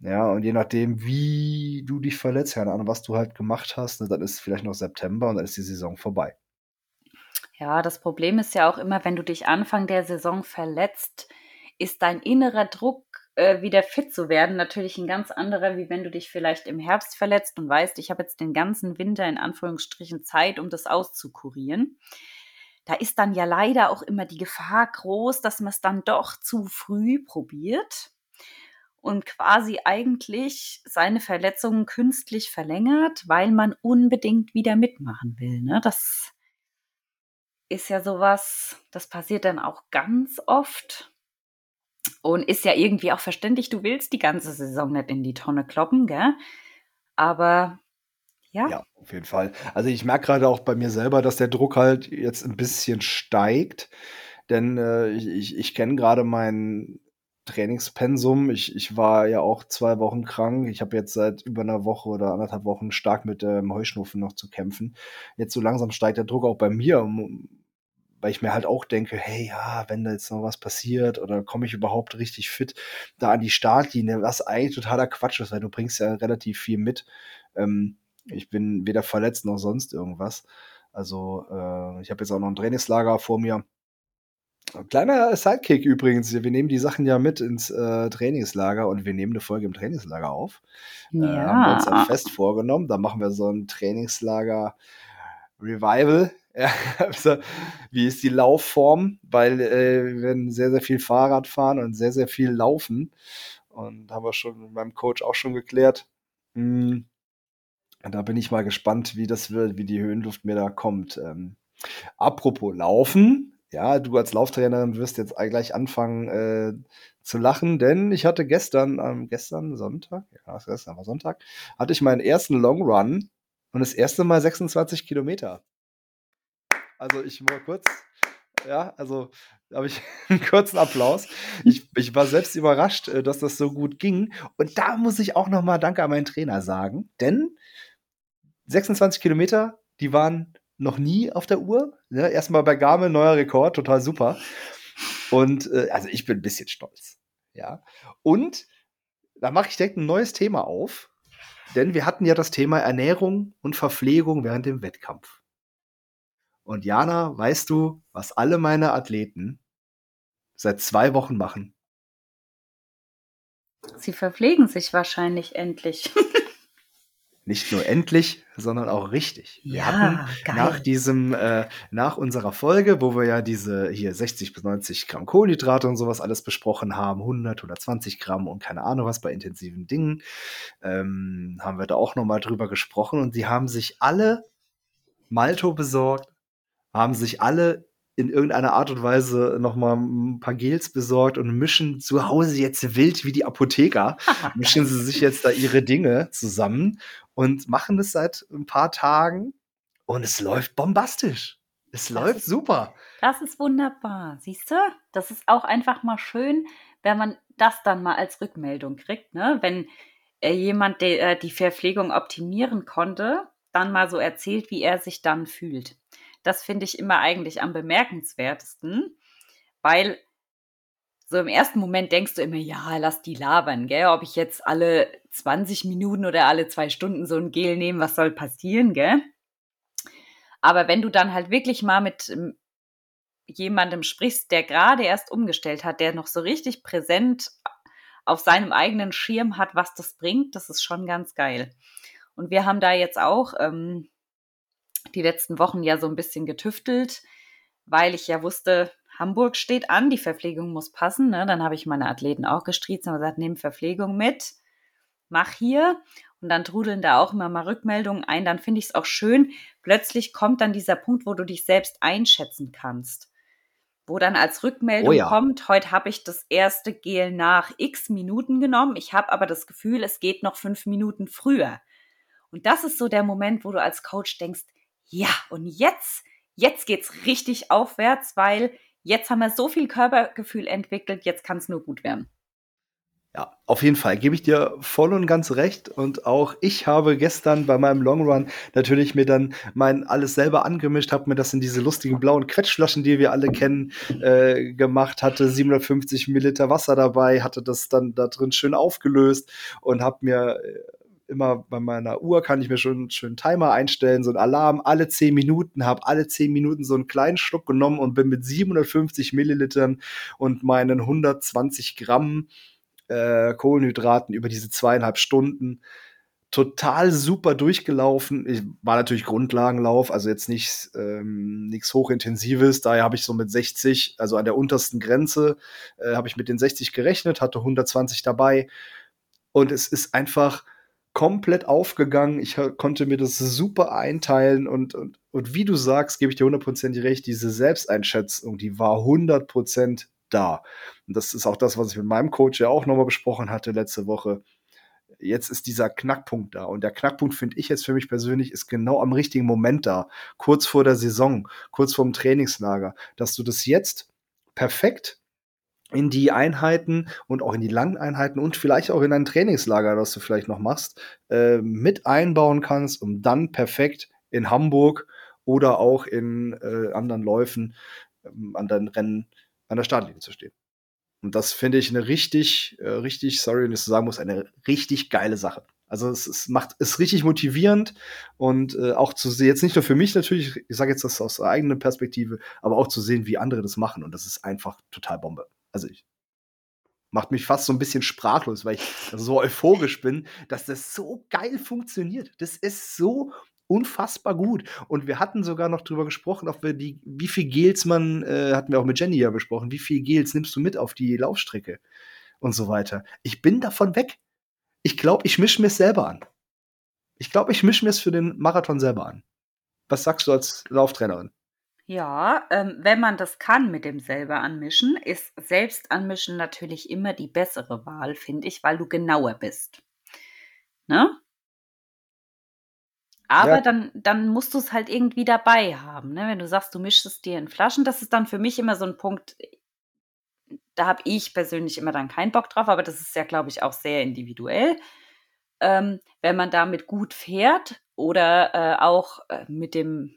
Ja, und je nachdem, wie du dich verletzt, keine Ahnung, was du halt gemacht hast, ne, dann ist vielleicht noch September und dann ist die Saison vorbei. Ja, das Problem ist ja auch immer, wenn du dich Anfang der Saison verletzt, ist dein innerer Druck, äh, wieder fit zu werden, natürlich ein ganz anderer, wie wenn du dich vielleicht im Herbst verletzt und weißt, ich habe jetzt den ganzen Winter in Anführungsstrichen Zeit, um das auszukurieren. Da ist dann ja leider auch immer die Gefahr groß, dass man es dann doch zu früh probiert und quasi eigentlich seine Verletzungen künstlich verlängert, weil man unbedingt wieder mitmachen will. Ne? Das ist ja sowas, das passiert dann auch ganz oft und ist ja irgendwie auch verständlich. Du willst die ganze Saison nicht in die Tonne kloppen, gell? Aber ja. Ja, auf jeden Fall. Also ich merke gerade auch bei mir selber, dass der Druck halt jetzt ein bisschen steigt. Denn äh, ich, ich, kenne gerade meinen Trainingspensum. Ich, ich war ja auch zwei Wochen krank. Ich habe jetzt seit über einer Woche oder anderthalb Wochen stark mit ähm, Heuschnupfen noch zu kämpfen. Jetzt so langsam steigt der Druck auch bei mir, weil ich mir halt auch denke, hey, ja, wenn da jetzt noch was passiert oder komme ich überhaupt richtig fit da an die Startlinie, was eigentlich totaler Quatsch ist, weil du bringst ja relativ viel mit. Ähm, ich bin weder verletzt noch sonst irgendwas. Also äh, ich habe jetzt auch noch ein Trainingslager vor mir Kleiner Sidekick übrigens. Wir nehmen die Sachen ja mit ins äh, Trainingslager und wir nehmen eine Folge im Trainingslager auf. Ja. Äh, haben wir uns ja fest vorgenommen. Da machen wir so ein Trainingslager Revival. Ja, [laughs] also, wie ist die Laufform? Weil äh, wir werden sehr, sehr viel Fahrrad fahren und sehr, sehr viel laufen. Und haben wir schon mit meinem Coach auch schon geklärt. Hm, da bin ich mal gespannt, wie das wird, wie die Höhenluft mir da kommt. Ähm, apropos Laufen, ja, du als Lauftrainerin wirst jetzt gleich anfangen äh, zu lachen, denn ich hatte gestern, ähm, gestern Sonntag, ja, gestern war Sonntag, hatte ich meinen ersten Long Run und das erste Mal 26 Kilometer. Also ich mal kurz, ja, also habe ich [laughs] einen kurzen Applaus. Ich, ich war selbst überrascht, äh, dass das so gut ging. Und da muss ich auch nochmal Danke an meinen Trainer sagen, denn 26 Kilometer, die waren noch nie auf der Uhr. Ne? Erstmal bei Garmin, neuer Rekord, total super. Und äh, also ich bin ein bisschen stolz. Ja. Und da mache ich direkt ein neues Thema auf. Denn wir hatten ja das Thema Ernährung und Verpflegung während dem Wettkampf. Und Jana, weißt du, was alle meine Athleten seit zwei Wochen machen? Sie verpflegen sich wahrscheinlich endlich. [laughs] nicht nur endlich, sondern auch richtig. Wir ja, hatten geil. nach diesem, äh, nach unserer Folge, wo wir ja diese hier 60 bis 90 Gramm Kohlenhydrate und sowas alles besprochen haben, 100 oder 20 Gramm und keine Ahnung was bei intensiven Dingen, ähm, haben wir da auch nochmal drüber gesprochen und sie haben sich alle Malto besorgt, haben sich alle in irgendeiner Art und Weise noch mal ein paar Gels besorgt und mischen zu Hause jetzt wild wie die Apotheker. [laughs] mischen sie sich jetzt da ihre Dinge zusammen und machen es seit ein paar Tagen und es läuft bombastisch. Es das läuft ist, super. Das ist wunderbar. Siehst du? Das ist auch einfach mal schön, wenn man das dann mal als Rückmeldung kriegt, ne? Wenn äh, jemand de, äh, die Verpflegung optimieren konnte, dann mal so erzählt, wie er sich dann fühlt. Das finde ich immer eigentlich am bemerkenswertesten, weil so im ersten Moment denkst du immer, ja, lass die labern, gell? Ob ich jetzt alle 20 Minuten oder alle zwei Stunden so ein Gel nehme, was soll passieren, gell? Aber wenn du dann halt wirklich mal mit ähm, jemandem sprichst, der gerade erst umgestellt hat, der noch so richtig präsent auf seinem eigenen Schirm hat, was das bringt, das ist schon ganz geil. Und wir haben da jetzt auch ähm, die letzten Wochen ja so ein bisschen getüftelt, weil ich ja wusste, Hamburg steht an, die Verpflegung muss passen. Ne? Dann habe ich meine Athleten auch gestriezt und gesagt, nimm Verpflegung mit, mach hier. Und dann trudeln da auch immer mal Rückmeldungen ein. Dann finde ich es auch schön. Plötzlich kommt dann dieser Punkt, wo du dich selbst einschätzen kannst. Wo dann als Rückmeldung oh ja. kommt, heute habe ich das erste Gel nach x Minuten genommen. Ich habe aber das Gefühl, es geht noch fünf Minuten früher. Und das ist so der Moment, wo du als Coach denkst, ja, und jetzt, jetzt geht's richtig aufwärts, weil jetzt haben wir so viel Körpergefühl entwickelt, jetzt kann es nur gut werden. Ja, auf jeden Fall gebe ich dir voll und ganz recht. Und auch ich habe gestern bei meinem Long Run natürlich mir dann mein alles selber angemischt, habe mir das in diese lustigen blauen Quetschflaschen, die wir alle kennen, äh, gemacht, hatte 750 Milliliter Wasser dabei, hatte das dann da drin schön aufgelöst und habe mir äh, immer bei meiner Uhr kann ich mir schon einen schönen Timer einstellen, so ein Alarm alle 10 Minuten, habe alle 10 Minuten so einen kleinen Schluck genommen und bin mit 750 Millilitern und meinen 120 Gramm äh, Kohlenhydraten über diese zweieinhalb Stunden total super durchgelaufen. Ich war natürlich Grundlagenlauf, also jetzt nicht ähm, nichts hochintensives. Daher habe ich so mit 60, also an der untersten Grenze, äh, habe ich mit den 60 gerechnet, hatte 120 dabei. Und es ist einfach komplett aufgegangen. Ich konnte mir das super einteilen und, und, und wie du sagst, gebe ich dir hundertprozentig recht, diese Selbsteinschätzung, die war hundertprozentig da. Und das ist auch das, was ich mit meinem Coach ja auch nochmal besprochen hatte letzte Woche. Jetzt ist dieser Knackpunkt da. Und der Knackpunkt, finde ich jetzt für mich persönlich, ist genau am richtigen Moment da. Kurz vor der Saison, kurz vor dem Trainingslager, dass du das jetzt perfekt in die Einheiten und auch in die langen Einheiten und vielleicht auch in ein Trainingslager, das du vielleicht noch machst, äh, mit einbauen kannst, um dann perfekt in Hamburg oder auch in äh, anderen Läufen, äh, anderen Rennen an der Startlinie zu stehen. Und das finde ich eine richtig, äh, richtig, sorry, wenn ich so sagen muss, eine richtig geile Sache. Also es, es macht es richtig motivierend und äh, auch zu sehen, jetzt nicht nur für mich natürlich, ich sage jetzt das aus eigener Perspektive, aber auch zu sehen, wie andere das machen. Und das ist einfach total Bombe. Also ich macht mich fast so ein bisschen sprachlos, weil ich [laughs] so euphorisch bin, dass das so geil funktioniert. Das ist so unfassbar gut. Und wir hatten sogar noch drüber gesprochen, ob wir die, wie viel Gels man, äh, hatten wir auch mit Jenny ja besprochen, wie viel Gels nimmst du mit auf die Laufstrecke und so weiter. Ich bin davon weg. Ich glaube, ich mische mir es selber an. Ich glaube, ich mische mir es für den Marathon selber an. Was sagst du als Lauftrainerin? Ja, ähm, wenn man das kann mit dem selber anmischen, ist selbst anmischen natürlich immer die bessere Wahl, finde ich, weil du genauer bist. Ne? Aber ja. dann, dann musst du es halt irgendwie dabei haben. Ne? Wenn du sagst, du mischst es dir in Flaschen, das ist dann für mich immer so ein Punkt, da habe ich persönlich immer dann keinen Bock drauf, aber das ist ja, glaube ich, auch sehr individuell. Ähm, wenn man damit gut fährt oder äh, auch äh, mit dem,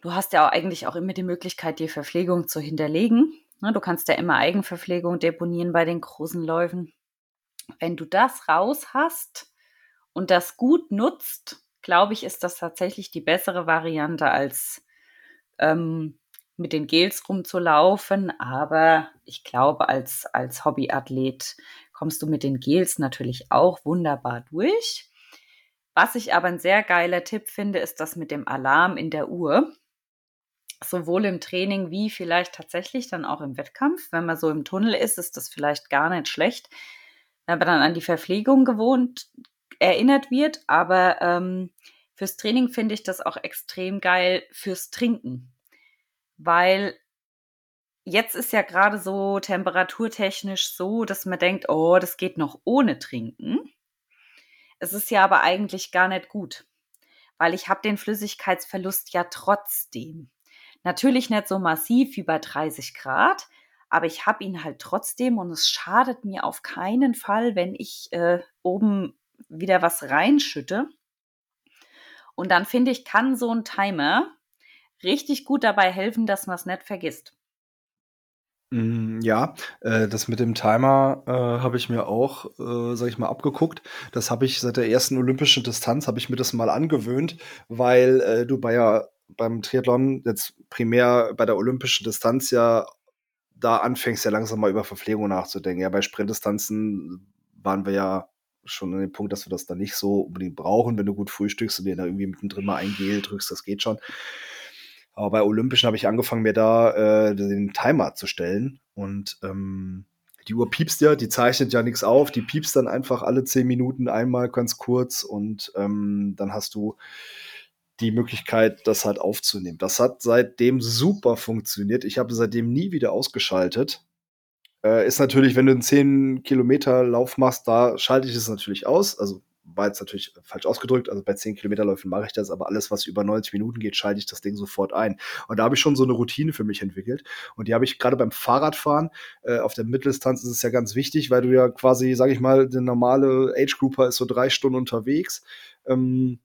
du hast ja auch eigentlich auch immer die Möglichkeit, die Verpflegung zu hinterlegen. Ne? Du kannst ja immer Eigenverpflegung deponieren bei den großen Läufen. Wenn du das raus hast, und das gut nutzt, glaube ich, ist das tatsächlich die bessere Variante als ähm, mit den Gels rumzulaufen. Aber ich glaube, als, als Hobbyathlet kommst du mit den Gels natürlich auch wunderbar durch. Was ich aber ein sehr geiler Tipp finde, ist das mit dem Alarm in der Uhr. Sowohl im Training wie vielleicht tatsächlich dann auch im Wettkampf. Wenn man so im Tunnel ist, ist das vielleicht gar nicht schlecht. Wenn man dann an die Verpflegung gewohnt, erinnert wird. Aber ähm, fürs Training finde ich das auch extrem geil fürs Trinken. Weil jetzt ist ja gerade so temperaturtechnisch so, dass man denkt, oh, das geht noch ohne Trinken. Es ist ja aber eigentlich gar nicht gut, weil ich habe den Flüssigkeitsverlust ja trotzdem. Natürlich nicht so massiv wie bei 30 Grad, aber ich habe ihn halt trotzdem und es schadet mir auf keinen Fall, wenn ich äh, oben wieder was reinschütte. Und dann finde ich, kann so ein Timer richtig gut dabei helfen, dass man es nicht vergisst. Mm, ja, äh, das mit dem Timer äh, habe ich mir auch, äh, sag ich mal, abgeguckt. Das habe ich seit der ersten olympischen Distanz, habe ich mir das mal angewöhnt, weil äh, du bei ja beim Triathlon jetzt primär bei der olympischen Distanz ja da anfängst ja langsam mal über Verpflegung nachzudenken. Ja, bei Sprintdistanzen waren wir ja schon an dem Punkt, dass wir das dann nicht so unbedingt brauchen, wenn du gut frühstückst und dir da irgendwie mittendrin mal ein Gel drückst, das geht schon. Aber bei Olympischen habe ich angefangen, mir da äh, den Timer zu stellen und ähm, die Uhr piepst ja, die zeichnet ja nichts auf, die piepst dann einfach alle zehn Minuten einmal ganz kurz und ähm, dann hast du die Möglichkeit, das halt aufzunehmen. Das hat seitdem super funktioniert. Ich habe seitdem nie wieder ausgeschaltet. Äh, ist natürlich, wenn du einen 10 Kilometer Lauf machst, da schalte ich es natürlich aus. Also war jetzt natürlich falsch ausgedrückt, also bei 10 Kilometerläufen mache ich das, aber alles, was über 90 Minuten geht, schalte ich das Ding sofort ein. Und da habe ich schon so eine Routine für mich entwickelt. Und die habe ich gerade beim Fahrradfahren, äh, auf der Mitteldistanz ist es ja ganz wichtig, weil du ja quasi, sage ich mal, der normale Age-Grouper ist so drei Stunden unterwegs. Ähm,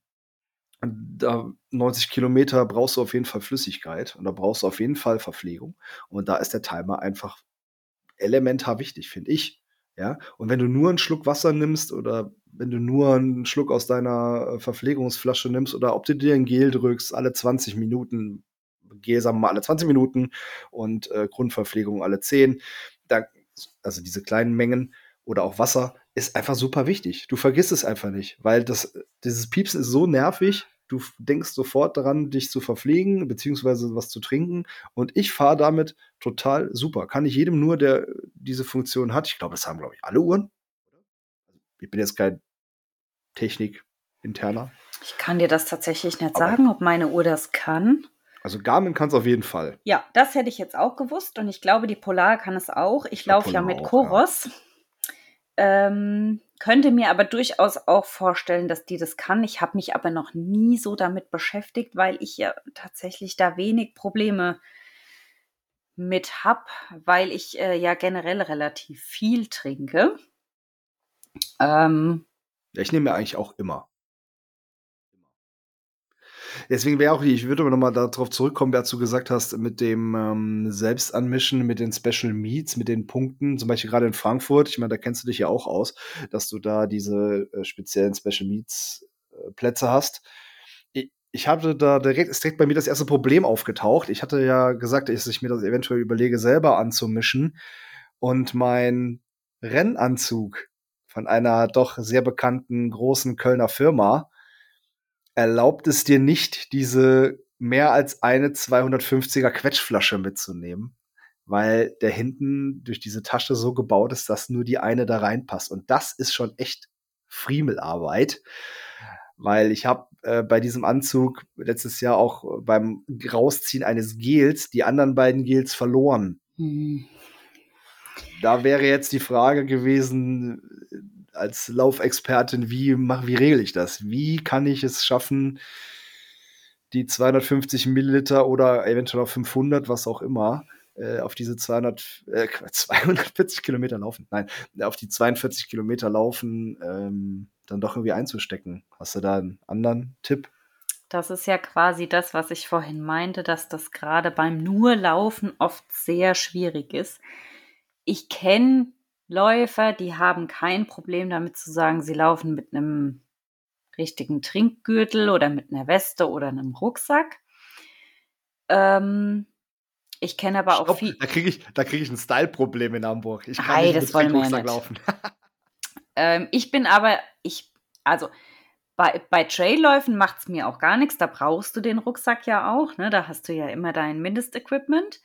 da 90 Kilometer brauchst du auf jeden Fall Flüssigkeit und da brauchst du auf jeden Fall Verpflegung. Und da ist der Timer einfach elementar wichtig, finde ich. Ja, und wenn du nur einen Schluck Wasser nimmst oder wenn du nur einen Schluck aus deiner äh, Verpflegungsflasche nimmst oder ob du dir ein Gel drückst, alle 20 Minuten, Gel sagen wir mal alle 20 Minuten und äh, Grundverpflegung alle 10, da, also diese kleinen Mengen oder auch Wasser, ist einfach super wichtig. Du vergisst es einfach nicht, weil das, dieses Piepsen ist so nervig, Du denkst sofort daran, dich zu verpflegen, beziehungsweise was zu trinken. Und ich fahre damit total super. Kann ich jedem nur, der diese Funktion hat, ich glaube, das haben, glaube ich, alle Uhren. Ich bin jetzt kein Technik-Interner. Ich kann dir das tatsächlich nicht Aber sagen, ob meine Uhr das kann. Also Garmin kann es auf jeden Fall. Ja, das hätte ich jetzt auch gewusst und ich glaube, die Polar kann es auch. Ich laufe ja mit Koros. Ja. Ähm, könnte mir aber durchaus auch vorstellen, dass die das kann. Ich habe mich aber noch nie so damit beschäftigt, weil ich ja tatsächlich da wenig Probleme mit habe, weil ich äh, ja generell relativ viel trinke. Ähm, ich nehme ja eigentlich auch immer. Deswegen wäre auch, ich würde aber nochmal darauf zurückkommen, wer du gesagt hast, mit dem ähm, Selbstanmischen, mit den Special Meets, mit den Punkten, zum Beispiel gerade in Frankfurt, ich meine, da kennst du dich ja auch aus, dass du da diese äh, speziellen Special Meets äh, Plätze hast. Ich, ich hatte da direkt, ist direkt bei mir das erste Problem aufgetaucht. Ich hatte ja gesagt, dass ich mir das eventuell überlege, selber anzumischen. Und mein Rennanzug von einer doch sehr bekannten großen Kölner Firma, erlaubt es dir nicht, diese mehr als eine 250er Quetschflasche mitzunehmen, weil der hinten durch diese Tasche so gebaut ist, dass nur die eine da reinpasst. Und das ist schon echt Friemelarbeit, weil ich habe äh, bei diesem Anzug letztes Jahr auch beim Rausziehen eines Gels die anderen beiden Gels verloren. Hm. Da wäre jetzt die Frage gewesen, als Laufexpertin, wie, mach, wie regle ich das? Wie kann ich es schaffen, die 250 Milliliter oder eventuell auch 500, was auch immer, äh, auf diese 200, äh, [laughs] 240 Kilometer laufen, nein, auf die 42 Kilometer laufen, ähm, dann doch irgendwie einzustecken. Hast du da einen anderen Tipp? Das ist ja quasi das, was ich vorhin meinte, dass das gerade beim nur Laufen oft sehr schwierig ist. Ich kenne Läufer, die haben kein Problem damit zu sagen, sie laufen mit einem richtigen Trinkgürtel oder mit einer Weste oder einem Rucksack. Ähm, ich kenne aber Stopp, auch viel. Da kriege ich, krieg ich ein Style-Problem in Hamburg. Ich kann Ei, nicht mit Trinkrucksack laufen. [laughs] ähm, ich bin aber, ich, also bei, bei Trailläufen macht es mir auch gar nichts. Da brauchst du den Rucksack ja auch. Ne? Da hast du ja immer dein Mindestequipment.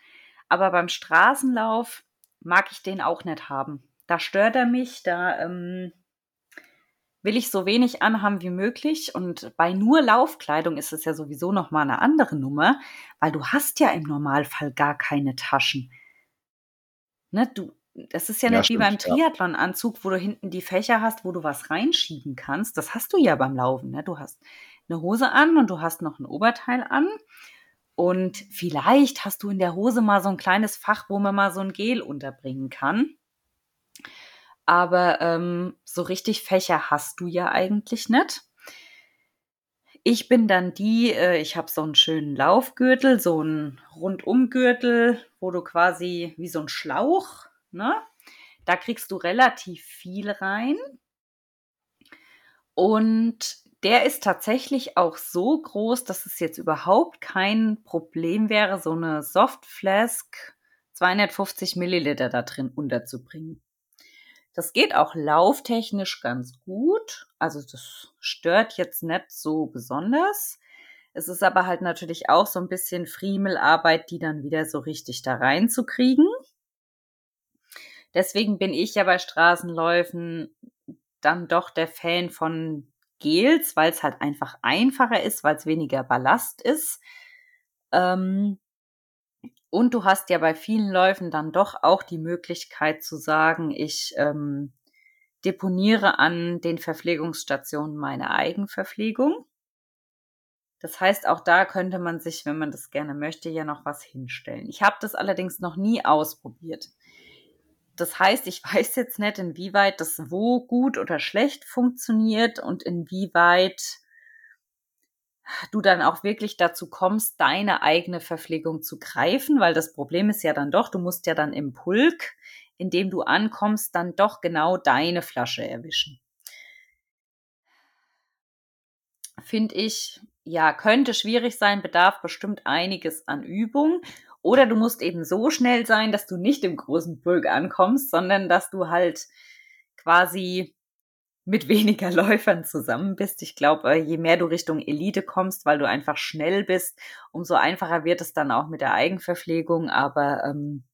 Aber beim Straßenlauf mag ich den auch nicht haben da stört er mich, da ähm, will ich so wenig anhaben wie möglich. Und bei nur Laufkleidung ist es ja sowieso nochmal eine andere Nummer, weil du hast ja im Normalfall gar keine Taschen. Ne, du, das ist ja, ja nicht stimmt, wie beim Triathlon-Anzug, wo du hinten die Fächer hast, wo du was reinschieben kannst. Das hast du ja beim Laufen. Ne? Du hast eine Hose an und du hast noch ein Oberteil an. Und vielleicht hast du in der Hose mal so ein kleines Fach, wo man mal so ein Gel unterbringen kann aber ähm, so richtig Fächer hast du ja eigentlich nicht. Ich bin dann die, äh, ich habe so einen schönen Laufgürtel, so einen Rundumgürtel, wo du quasi wie so ein Schlauch, ne? Da kriegst du relativ viel rein. Und der ist tatsächlich auch so groß, dass es jetzt überhaupt kein Problem wäre, so eine Softflask 250 Milliliter da drin unterzubringen. Das geht auch lauftechnisch ganz gut. Also das stört jetzt nicht so besonders. Es ist aber halt natürlich auch so ein bisschen Friemelarbeit, die dann wieder so richtig da reinzukriegen. Deswegen bin ich ja bei Straßenläufen dann doch der Fan von Gels, weil es halt einfach einfacher ist, weil es weniger Ballast ist. Ähm, und du hast ja bei vielen Läufen dann doch auch die Möglichkeit zu sagen, ich ähm, deponiere an den Verpflegungsstationen meine Eigenverpflegung. Das heißt, auch da könnte man sich, wenn man das gerne möchte, ja noch was hinstellen. Ich habe das allerdings noch nie ausprobiert. Das heißt, ich [laughs] weiß jetzt nicht, inwieweit das wo gut oder schlecht funktioniert und inwieweit du dann auch wirklich dazu kommst, deine eigene Verpflegung zu greifen, weil das Problem ist ja dann doch, du musst ja dann im Pulk, in dem du ankommst, dann doch genau deine Flasche erwischen. Finde ich, ja, könnte schwierig sein, bedarf bestimmt einiges an Übung. Oder du musst eben so schnell sein, dass du nicht im großen Pulk ankommst, sondern dass du halt quasi mit weniger [laughs] Läufern zusammen bist. Ich glaube, je mehr du Richtung Elite kommst, weil du einfach schnell bist, umso einfacher wird es dann auch mit der Eigenverpflegung. Aber ähm,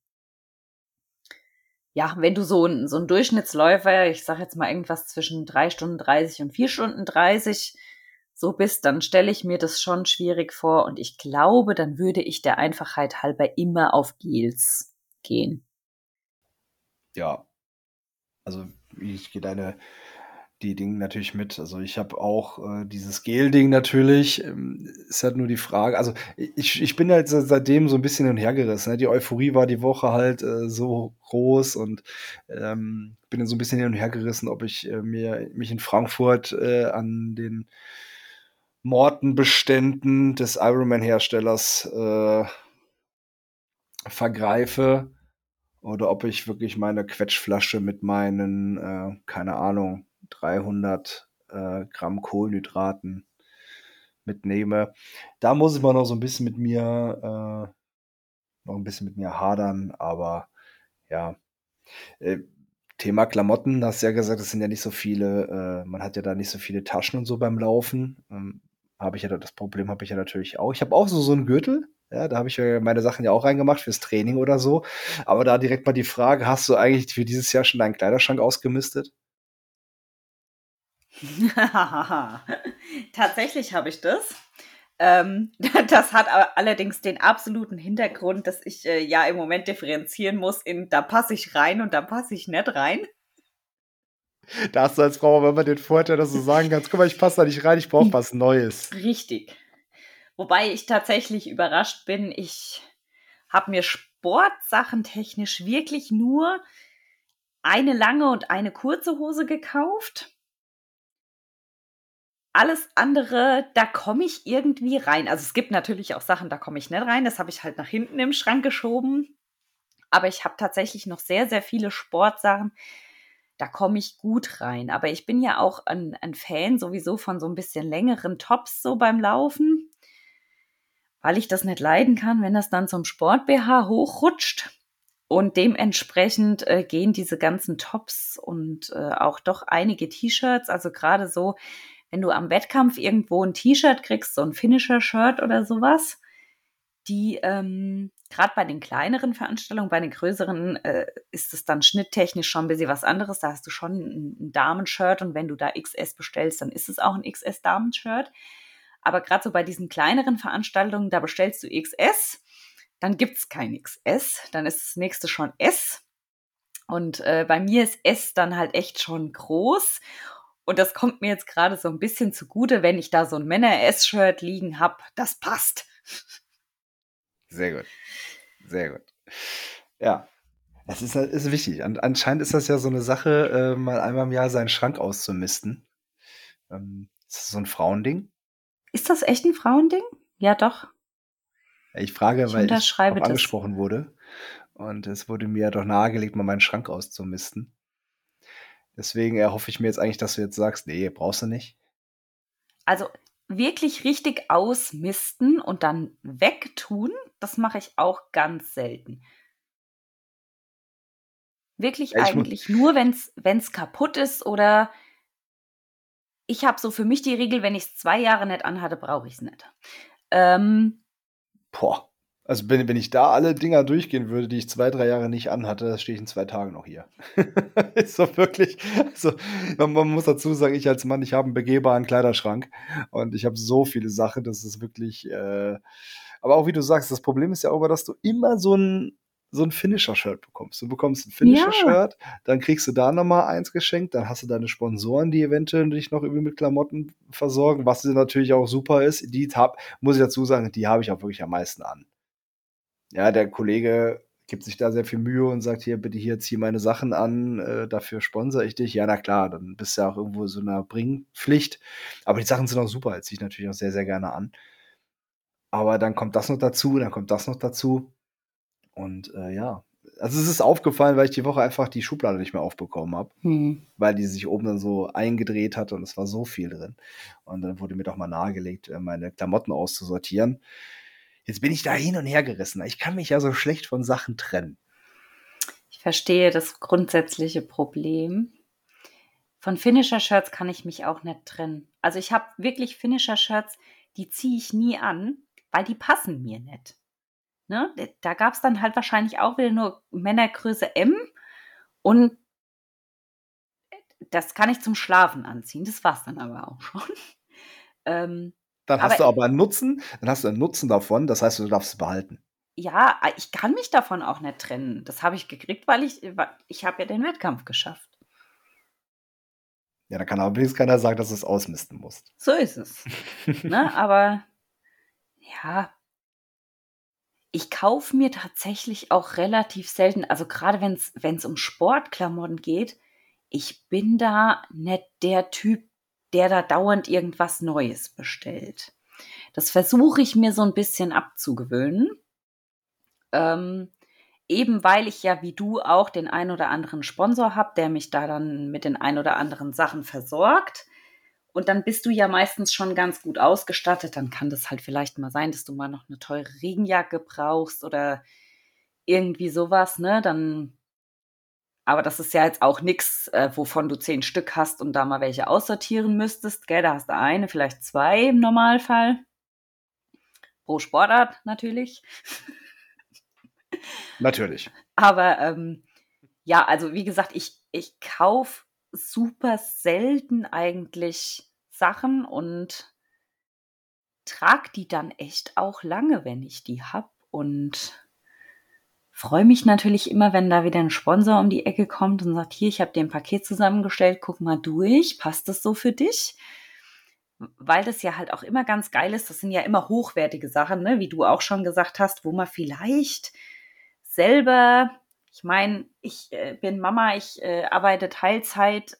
ja, wenn du so ein, so ein Durchschnittsläufer, ich sage jetzt mal irgendwas zwischen drei Stunden 30 und vier Stunden 30 so bist, dann stelle ich mir das schon schwierig vor und ich glaube, dann würde ich der Einfachheit halber immer auf Gels gehen. Ja, also ich gehe deine die Dinge natürlich mit. Also ich habe auch äh, dieses Gel-Ding natürlich. Ähm, ist halt nur die Frage. Also ich, ich bin halt seitdem so ein bisschen hin und her gerissen. Ne? Die Euphorie war die Woche halt äh, so groß und ähm, bin dann so ein bisschen hin und her gerissen, ob ich äh, mir mich in Frankfurt äh, an den Mortenbeständen des Ironman-Herstellers äh, vergreife oder ob ich wirklich meine Quetschflasche mit meinen, äh, keine Ahnung, 300 äh, Gramm Kohlenhydraten mitnehme. Da muss ich mal noch so ein bisschen mit mir, äh, noch ein bisschen mit mir hadern, aber ja. Äh, Thema Klamotten, hast du ja gesagt, es sind ja nicht so viele, äh, man hat ja da nicht so viele Taschen und so beim Laufen. Ähm, habe ich ja das Problem habe ich ja natürlich auch. Ich habe auch so so einen Gürtel, ja, da habe ich meine Sachen ja auch reingemacht fürs Training oder so. Aber da direkt mal die Frage, hast du eigentlich für dieses Jahr schon deinen Kleiderschrank ausgemistet? [laughs] Tatsächlich habe ich das. Ähm, [laughs] das hat allerdings den absoluten Hintergrund, dass ich äh, ja im Moment differenzieren muss in da passe ich rein und da passe ich nicht rein. Da hast du als Frau aber immer den Vorteil, dass du sagen kannst, guck mal, ich passe da nicht rein, ich brauche was Neues. [laughs] Richtig. Wobei ich tatsächlich überrascht bin, ich habe mir Sportsachen technisch wirklich nur eine lange und eine kurze Hose gekauft. Alles andere, da komme ich irgendwie rein. Also es gibt natürlich auch Sachen, da komme ich nicht rein. Das habe ich halt nach hinten im Schrank geschoben. Aber ich habe tatsächlich noch sehr, sehr viele Sportsachen, da komme ich gut rein. Aber ich bin ja auch ein, ein Fan sowieso von so ein bisschen längeren Tops so beim Laufen, weil ich das nicht leiden kann, wenn das dann zum Sport-BH hochrutscht. Und dementsprechend äh, gehen diese ganzen Tops und äh, auch doch einige T-Shirts, also gerade so, wenn du am Wettkampf irgendwo ein T-Shirt kriegst, so ein Finisher-Shirt oder sowas, die ähm, gerade bei den kleineren Veranstaltungen, bei den größeren äh, ist es dann schnitttechnisch schon ein bisschen was anderes. Da hast du schon ein, ein Damenshirt und wenn du da XS bestellst, dann ist es auch ein XS Damenshirt. Aber gerade so bei diesen kleineren Veranstaltungen, da bestellst du XS, dann gibt es kein XS, dann ist das nächste schon S. Und äh, bei mir ist S dann halt echt schon groß. Und das kommt mir jetzt gerade so ein bisschen zugute, wenn ich da so ein Männer-S-Shirt liegen habe. Das passt. Sehr gut. Sehr gut. Ja. Das ist, ist wichtig. An, anscheinend ist das ja so eine Sache, äh, mal einmal im Jahr seinen Schrank auszumisten. Ähm, ist das so ein Frauending? Ist das echt ein Frauending? Ja, doch. Ich frage, ich weil ich angesprochen wurde. Und es wurde mir doch nahegelegt, mal meinen Schrank auszumisten. Deswegen erhoffe ich mir jetzt eigentlich, dass du jetzt sagst, nee, brauchst du nicht. Also wirklich richtig ausmisten und dann wegtun, das mache ich auch ganz selten. Wirklich ja, eigentlich nur, wenn es kaputt ist oder ich habe so für mich die Regel, wenn ich es zwei Jahre nicht anhatte, brauche ich es nicht. Ähm, Boah. Also wenn, wenn ich da alle Dinger durchgehen würde, die ich zwei, drei Jahre nicht anhatte, stehe ich in zwei Tagen noch hier. [laughs] ist so wirklich, also man, man, muss dazu sagen, ich als Mann, ich habe einen begehbaren Kleiderschrank und ich habe so viele Sachen, das ist wirklich, äh, aber auch wie du sagst, das Problem ist ja auch, dass du immer so ein, so ein Finisher-Shirt bekommst. Du bekommst ein Finisher-Shirt, ja. dann kriegst du da nochmal eins geschenkt, dann hast du deine Sponsoren, die eventuell dich noch irgendwie mit Klamotten versorgen, was natürlich auch super ist. Die hab, muss ich dazu sagen, die habe ich auch wirklich am meisten an. Ja, der Kollege gibt sich da sehr viel Mühe und sagt, hier, bitte hier, zieh meine Sachen an, äh, dafür sponsere ich dich. Ja, na klar, dann bist du ja auch irgendwo so einer Bringpflicht. Aber die Sachen sind auch super, ziehe ich natürlich auch sehr, sehr gerne an. Aber dann kommt das noch dazu, dann kommt das noch dazu. Und äh, ja, also es ist aufgefallen, weil ich die Woche einfach die Schublade nicht mehr aufbekommen habe, hm. weil die sich oben dann so eingedreht hat und es war so viel drin. Und dann wurde mir doch mal nahegelegt, äh, meine Klamotten auszusortieren. Jetzt bin ich da hin und her gerissen. Ich kann mich ja so schlecht von Sachen trennen. Ich verstehe das grundsätzliche Problem. Von Finisher-Shirts kann ich mich auch nicht trennen. Also ich habe wirklich Finisher-Shirts, die ziehe ich nie an, weil die passen mir nicht. Ne? Da gab es dann halt wahrscheinlich auch wieder nur Männergröße M und das kann ich zum Schlafen anziehen. Das war es dann aber auch schon. [laughs] ähm, dann hast aber, du aber einen Nutzen, dann hast du einen Nutzen davon, das heißt, du darfst es behalten. Ja, ich kann mich davon auch nicht trennen. Das habe ich gekriegt, weil ich, ich habe ja den Wettkampf geschafft. Ja, da kann aber wenigstens keiner sagen, dass du es ausmisten musst. So ist es. [laughs] ne? Aber ja, ich kaufe mir tatsächlich auch relativ selten, also gerade wenn es um Sportklamotten geht, ich bin da nicht der Typ, der da dauernd irgendwas Neues bestellt. Das versuche ich mir so ein bisschen abzugewöhnen. Ähm, eben weil ich ja wie du auch den ein oder anderen Sponsor habe, der mich da dann mit den ein oder anderen Sachen versorgt. Und dann bist du ja meistens schon ganz gut ausgestattet. Dann kann das halt vielleicht mal sein, dass du mal noch eine teure Regenjacke brauchst oder irgendwie sowas, ne? Dann, aber das ist ja jetzt auch nichts, äh, wovon du zehn Stück hast und da mal welche aussortieren müsstest, gell? Da hast du eine, vielleicht zwei im Normalfall. Pro Sportart natürlich. [laughs] Natürlich. Aber ähm, ja, also wie gesagt, ich, ich kaufe super selten eigentlich Sachen und trage die dann echt auch lange, wenn ich die habe. Und freue mich natürlich immer, wenn da wieder ein Sponsor um die Ecke kommt und sagt, hier, ich habe dir ein Paket zusammengestellt, guck mal durch, passt das so für dich? Weil das ja halt auch immer ganz geil ist, das sind ja immer hochwertige Sachen, ne? wie du auch schon gesagt hast, wo man vielleicht selber ich meine, ich äh, bin Mama, ich äh, arbeite Teilzeit.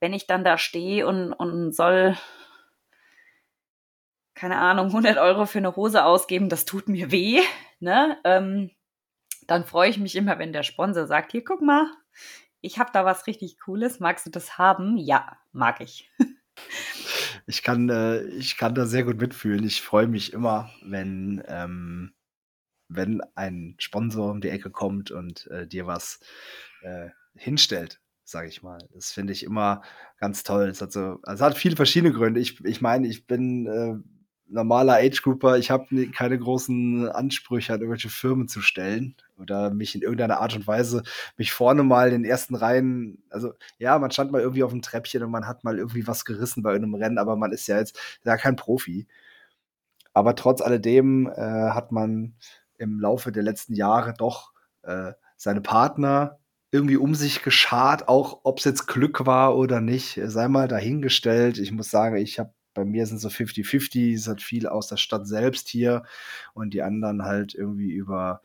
Wenn ich dann da stehe und, und soll, keine Ahnung, 100 Euro für eine Hose ausgeben, das tut mir weh. Ne? Ähm, dann freue ich mich immer, wenn der Sponsor sagt, hier, guck mal, ich habe da was richtig Cooles. Magst du das haben? Ja, mag ich. [laughs] ich kann, äh, ich kann da sehr gut mitfühlen. Ich freue mich immer, wenn ähm, wenn ein Sponsor um die Ecke kommt und äh, dir was äh, hinstellt, sage ich mal. Das finde ich immer ganz toll. Es hat, so, also hat viele verschiedene Gründe. Ich, ich meine, ich bin äh, normaler Age-Grouper. Ich habe keine großen Ansprüche an irgendwelche Firmen zu stellen oder mich in irgendeiner Art und Weise mich vorne mal in den ersten Reihen, also ja, man stand mal irgendwie auf dem Treppchen und man hat mal irgendwie was gerissen bei irgendeinem Rennen, aber man ist ja jetzt ja kein Profi. Aber trotz alledem äh, hat man im Laufe der letzten Jahre doch äh, seine Partner irgendwie um sich geschart, auch ob es jetzt Glück war oder nicht, sei mal dahingestellt. Ich muss sagen, ich habe bei mir sind so 50-50, es hat viel aus der Stadt selbst hier und die anderen halt irgendwie über,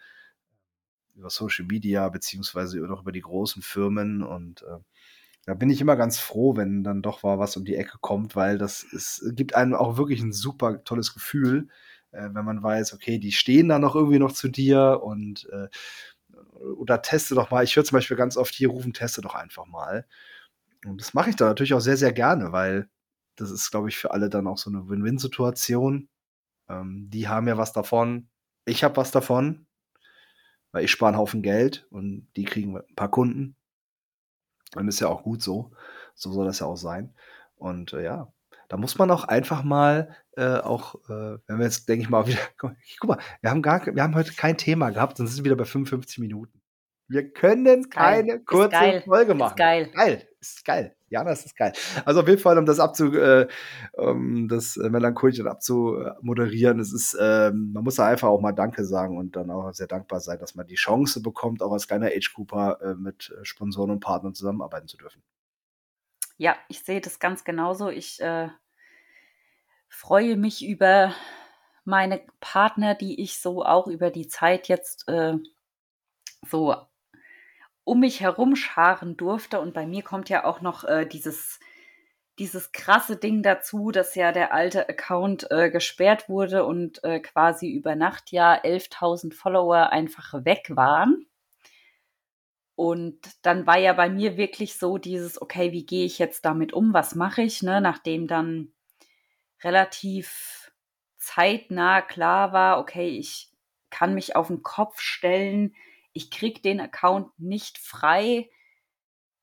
über Social Media, beziehungsweise noch über die großen Firmen und äh, da bin ich immer ganz froh, wenn dann doch mal was um die Ecke kommt, weil das ist, gibt einem auch wirklich ein super tolles Gefühl, äh, wenn man weiß, okay, die stehen da noch irgendwie noch zu dir und äh, oder teste doch mal. Ich höre zum Beispiel ganz oft hier rufen, teste doch einfach mal. Und das mache ich dann natürlich auch sehr, sehr gerne, weil das ist, glaube ich, für alle dann auch so eine Win-Win-Situation. Ähm, die haben ja was davon. Ich habe was davon, weil ich spare einen Haufen Geld und die kriegen ein paar Kunden. Und ist ja auch gut so. So soll das ja auch sein. Und äh, ja, da muss man auch einfach mal äh, auch, äh, wenn wir jetzt, denke ich mal, [laughs] wieder, guck mal, wir haben gar, wir haben heute kein Thema gehabt, sonst sind wir wieder bei 55 Minuten. Wir können keine kurze Folge machen. Ist geil. Geil, ist geil. Ja, das ist geil. Also auf jeden Fall, um das abzu, äh, um das äh, Melancholische abzumoderieren, es ist, äh, man muss da einfach auch mal Danke sagen und dann auch sehr dankbar sein, dass man die Chance bekommt, auch als kleiner Age Cooper äh, mit Sponsoren und Partnern zusammenarbeiten zu dürfen. Ja, ich sehe das ganz genauso. Ich äh, freue mich über meine Partner, die ich so auch über die Zeit jetzt äh, so um mich herum scharen durfte. Und bei mir kommt ja auch noch äh, dieses, dieses krasse Ding dazu, dass ja der alte Account äh, gesperrt wurde und äh, quasi über Nacht ja 11.000 Follower einfach weg waren. Und dann war ja bei mir wirklich so dieses, okay, wie gehe ich jetzt damit um? Was mache ich? Ne? Nachdem dann relativ zeitnah klar war, okay, ich kann mich auf den Kopf stellen, ich kriege den Account nicht frei,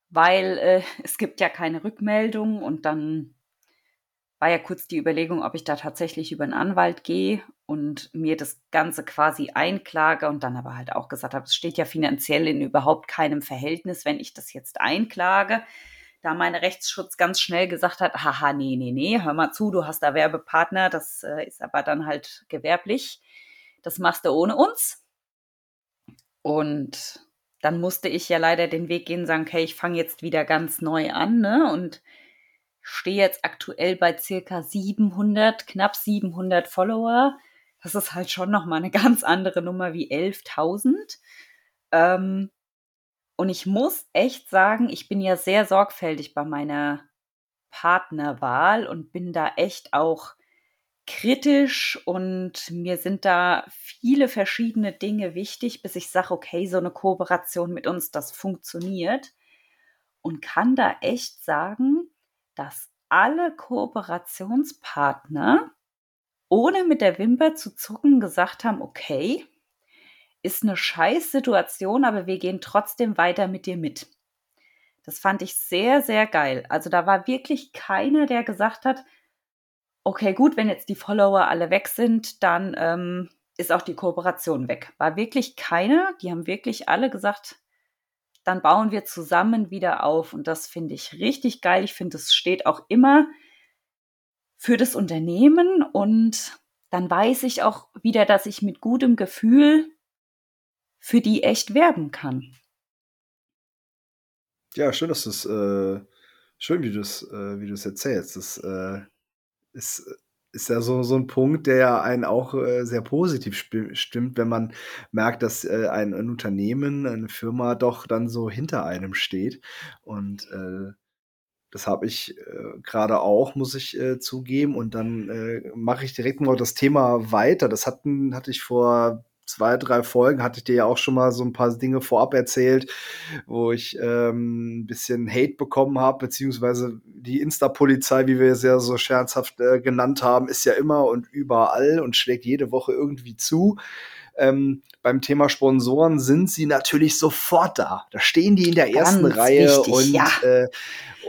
weil äh, [laughs] es gibt ja keine Rückmeldung und dann war ja kurz die Überlegung, ob ich da tatsächlich über einen Anwalt gehe und mir das Ganze quasi einklage und dann aber halt auch gesagt habe, es steht ja finanziell in überhaupt keinem Verhältnis, wenn ich das jetzt einklage. Da mein Rechtsschutz ganz schnell gesagt hat, haha, nee, nee, nee, hör mal zu, du hast da Werbepartner, das äh, ist aber dann halt gewerblich. Das machst du ohne uns. Und dann musste ich ja leider den Weg gehen, sagen, okay, ich fange jetzt wieder ganz neu an, ne? Und stehe jetzt aktuell bei circa 700, knapp 700 Follower. Das ist halt schon nochmal eine [laughs] ganz andere Nummer wie 11.000. Ähm, und ich muss echt sagen, ich bin ja sehr sorgfältig bei meiner Partnerwahl und bin da echt auch kritisch und mir sind da viele verschiedene Dinge wichtig, bis ich sage, okay, so eine Kooperation mit uns, das funktioniert. Und kann da echt sagen, dass alle Kooperationspartner ohne mit der Wimper zu zucken gesagt haben, okay, ist eine scheiß Situation, aber wir gehen trotzdem weiter mit dir mit. Das fand ich sehr, sehr geil. Also da war wirklich keiner, der gesagt hat, okay, gut, wenn jetzt die Follower alle weg sind, dann ähm, ist auch die Kooperation weg. War wirklich keiner. Die haben wirklich alle gesagt, dann bauen wir zusammen wieder auf. Und das finde ich richtig geil. Ich finde, es steht auch immer für das Unternehmen und dann weiß ich auch wieder, dass ich mit gutem Gefühl für die echt werben kann. Ja, schön, dass du es, äh, schön, wie du es, äh, erzählst. Das äh, ist, ist ja so, so ein Punkt, der ja einen auch äh, sehr positiv stimmt, wenn man merkt, dass äh, ein, ein, Unternehmen, eine Firma doch dann so hinter einem steht. Und äh, das habe ich äh, gerade auch, muss ich äh, zugeben. Und dann äh, mache ich direkt mal das Thema weiter. Das hatten, hatte ich vor zwei, drei Folgen hatte ich dir ja auch schon mal so ein paar Dinge vorab erzählt, wo ich ähm, ein bisschen Hate bekommen habe, beziehungsweise die Insta-Polizei, wie wir es ja so scherzhaft äh, genannt haben, ist ja immer und überall und schlägt jede Woche irgendwie zu. Ähm, beim Thema Sponsoren sind sie natürlich sofort da. Da stehen die in der ersten Ganz Reihe wichtig, und, ja. äh,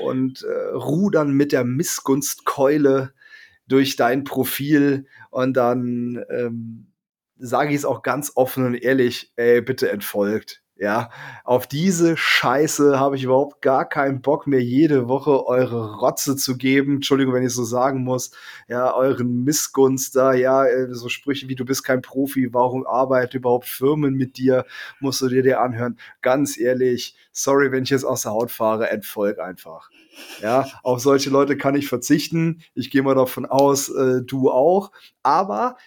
und äh, rudern mit der Missgunstkeule durch dein Profil und dann ähm, sage ich es auch ganz offen und ehrlich, ey, bitte entfolgt. Ja, auf diese Scheiße habe ich überhaupt gar keinen Bock mehr, jede Woche eure Rotze zu geben. Entschuldigung, wenn ich so sagen muss. Ja, euren Missgunst da, ja, äh, so Sprüche wie du bist kein Profi, warum arbeiten überhaupt Firmen mit dir, musst du dir dir anhören. Ganz ehrlich, sorry, wenn ich jetzt aus der Haut fahre, entfolg einfach. Ja, auf solche Leute kann ich verzichten. Ich gehe mal davon aus, äh, du auch. Aber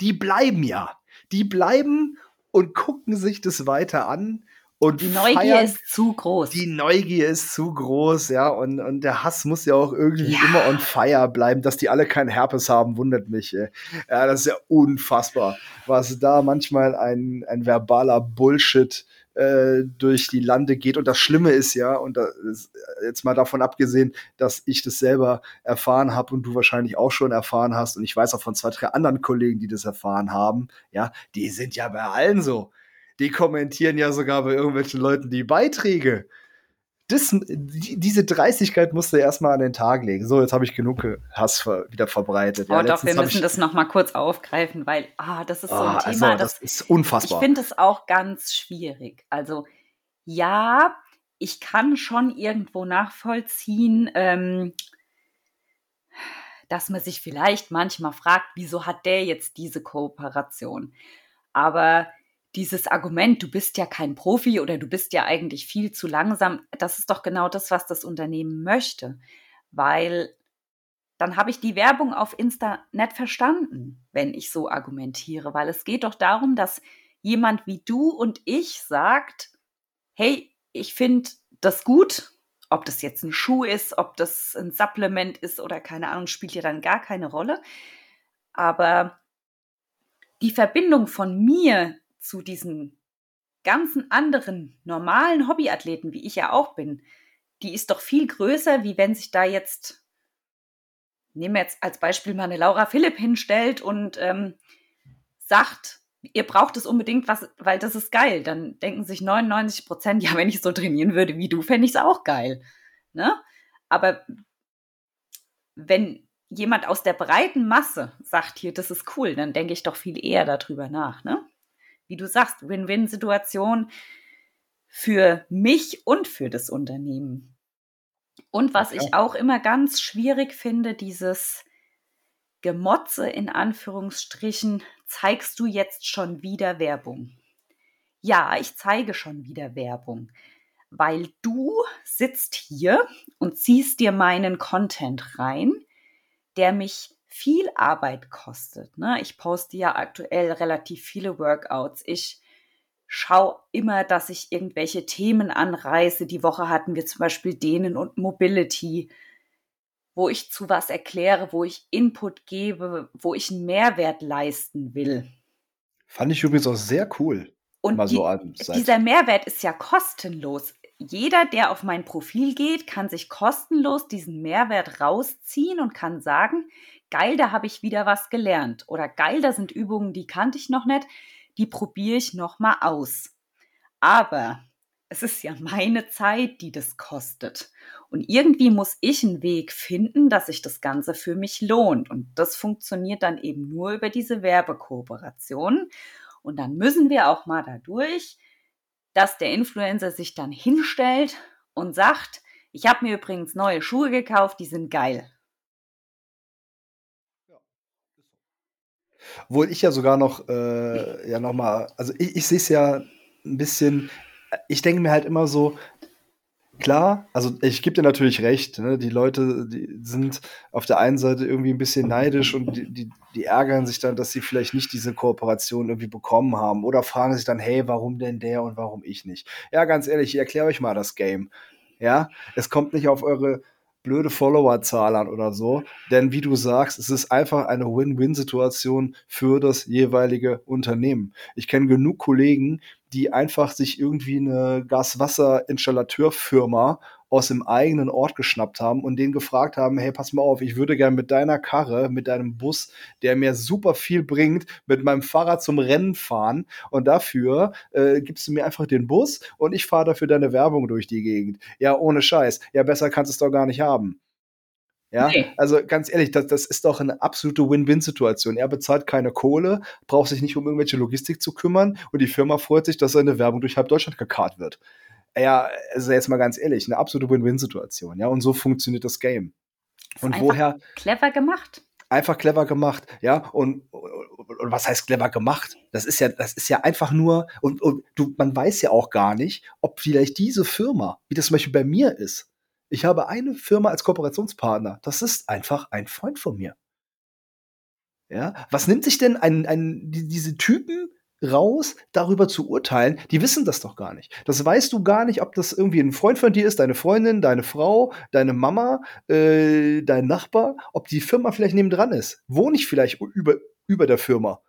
die bleiben ja. Die bleiben und gucken sich das weiter an. Und die Neugier feiern. ist zu groß. Die Neugier ist zu groß, ja. Und, und der Hass muss ja auch irgendwie ja. immer on fire bleiben. Dass die alle keinen Herpes haben, wundert mich. Ey. Ja, das ist ja unfassbar, was da manchmal ein, ein verbaler Bullshit äh, durch die Lande geht. Und das Schlimme ist ja, und ist, jetzt mal davon abgesehen, dass ich das selber erfahren habe und du wahrscheinlich auch schon erfahren hast, und ich weiß auch von zwei, drei anderen Kollegen, die das erfahren haben, ja, die sind ja bei allen so. Die kommentieren ja sogar bei irgendwelchen Leuten die Beiträge das, diese Dreistigkeit musst du erstmal an den Tag legen. So, jetzt habe ich genug Hass ver wieder verbreitet. Oh, ja, doch, wir müssen das noch mal kurz aufgreifen, weil ah, das ist so ein oh, Thema. Also, das, das, ist unfassbar. Ich finde es auch ganz schwierig. Also, ja, ich kann schon irgendwo nachvollziehen, ähm, dass man sich vielleicht manchmal fragt, wieso hat der jetzt diese Kooperation? Aber dieses Argument, du bist ja kein Profi oder du bist ja eigentlich viel zu langsam, das ist doch genau das, was das Unternehmen möchte. Weil dann habe ich die Werbung auf Insta nicht verstanden, wenn ich so argumentiere, weil es geht doch darum, dass jemand wie du und ich sagt, hey, ich finde das gut, ob das jetzt ein Schuh ist, ob das ein Supplement ist oder keine Ahnung, spielt ja dann gar keine Rolle. Aber die Verbindung von mir zu diesen ganzen anderen normalen Hobbyathleten, wie ich ja auch bin, die ist doch viel größer, wie wenn sich da jetzt, nehmen wir jetzt als Beispiel mal eine Laura Philipp hinstellt und ähm, sagt, ihr braucht es unbedingt, was, weil das ist geil. Dann denken sich 99 Prozent, ja, wenn ich so trainieren würde wie du, fände ich es auch geil. Ne? Aber wenn jemand aus der breiten Masse sagt hier, das ist cool, dann denke ich doch viel eher darüber nach. Ne? Wie du sagst, Win-Win-Situation für mich und für das Unternehmen. Und was okay. ich auch immer ganz schwierig finde, dieses Gemotze in Anführungsstrichen, zeigst du jetzt schon wieder Werbung? Ja, ich zeige schon wieder Werbung, weil du sitzt hier und ziehst dir meinen Content rein, der mich viel Arbeit kostet. Ne? Ich poste ja aktuell relativ viele Workouts. Ich schaue immer, dass ich irgendwelche Themen anreiße. Die Woche hatten wir zum Beispiel Dehnen und Mobility wo ich zu was erkläre, wo ich Input gebe, wo ich einen Mehrwert leisten will. Fand ich übrigens auch sehr cool. Und die, so dieser Mehrwert ist ja kostenlos. Jeder, der auf mein Profil geht, kann sich kostenlos diesen Mehrwert rausziehen und kann sagen, geil, da habe ich wieder was gelernt. Oder geil, da sind Übungen, die kannte ich noch nicht, die probiere ich nochmal aus. Aber es ist ja meine Zeit, die das kostet. Und irgendwie muss ich einen Weg finden, dass sich das Ganze für mich lohnt. Und das funktioniert dann eben nur über diese Werbekooperation. Und dann müssen wir auch mal dadurch, dass der Influencer sich dann hinstellt und sagt, ich habe mir übrigens neue Schuhe gekauft, die sind geil. Obwohl ich ja sogar noch, äh, ja nochmal, also ich, ich sehe es ja ein bisschen ich denke mir halt immer so, klar, also ich gebe dir natürlich recht, ne? die Leute, die sind auf der einen Seite irgendwie ein bisschen neidisch und die, die, die, ärgern sich dann, dass sie vielleicht nicht diese Kooperation irgendwie bekommen haben oder fragen sich dann, hey, warum denn der und warum ich nicht? Ja, ganz ehrlich, ich erkläre euch mal das Game. Ja, es kommt nicht auf eure blöde Followerzahl an oder so. Denn wie du sagst, es ist einfach eine Win-Win-Situation für das jeweilige Unternehmen. Ich kenne genug Kollegen, die einfach sich irgendwie eine Gaswasser-Installateurfirma aus dem eigenen Ort geschnappt haben und den gefragt haben, hey, pass mal auf, ich würde gerne mit deiner Karre, mit deinem Bus, der mir super viel bringt, mit meinem Fahrrad zum Rennen fahren und dafür äh, gibst du mir einfach den Bus und ich fahre dafür deine Werbung durch die Gegend. Ja, ohne Scheiß. Ja, besser kannst du es doch gar nicht haben. Ja, nee. also ganz ehrlich, das, das ist doch eine absolute Win-Win-Situation. Er bezahlt keine Kohle, braucht sich nicht um irgendwelche Logistik zu kümmern und die Firma freut sich, dass seine Werbung durch halb Deutschland gekarrt wird. Ja, also jetzt mal ganz ehrlich, eine absolute Win-Win-Situation. Ja, und so funktioniert das Game. Und woher? Clever gemacht. Einfach clever gemacht, ja. Und, und, und, was heißt clever gemacht? Das ist ja, das ist ja einfach nur, und, und du, man weiß ja auch gar nicht, ob vielleicht diese Firma, wie das zum Beispiel bei mir ist, ich habe eine Firma als Kooperationspartner. Das ist einfach ein Freund von mir. Ja, was nimmt sich denn ein, ein, die, diese Typen raus, darüber zu urteilen? Die wissen das doch gar nicht. Das weißt du gar nicht, ob das irgendwie ein Freund von dir ist, deine Freundin, deine Frau, deine Mama, äh, dein Nachbar, ob die Firma vielleicht nebendran ist. Wohne ich vielleicht über, über der Firma?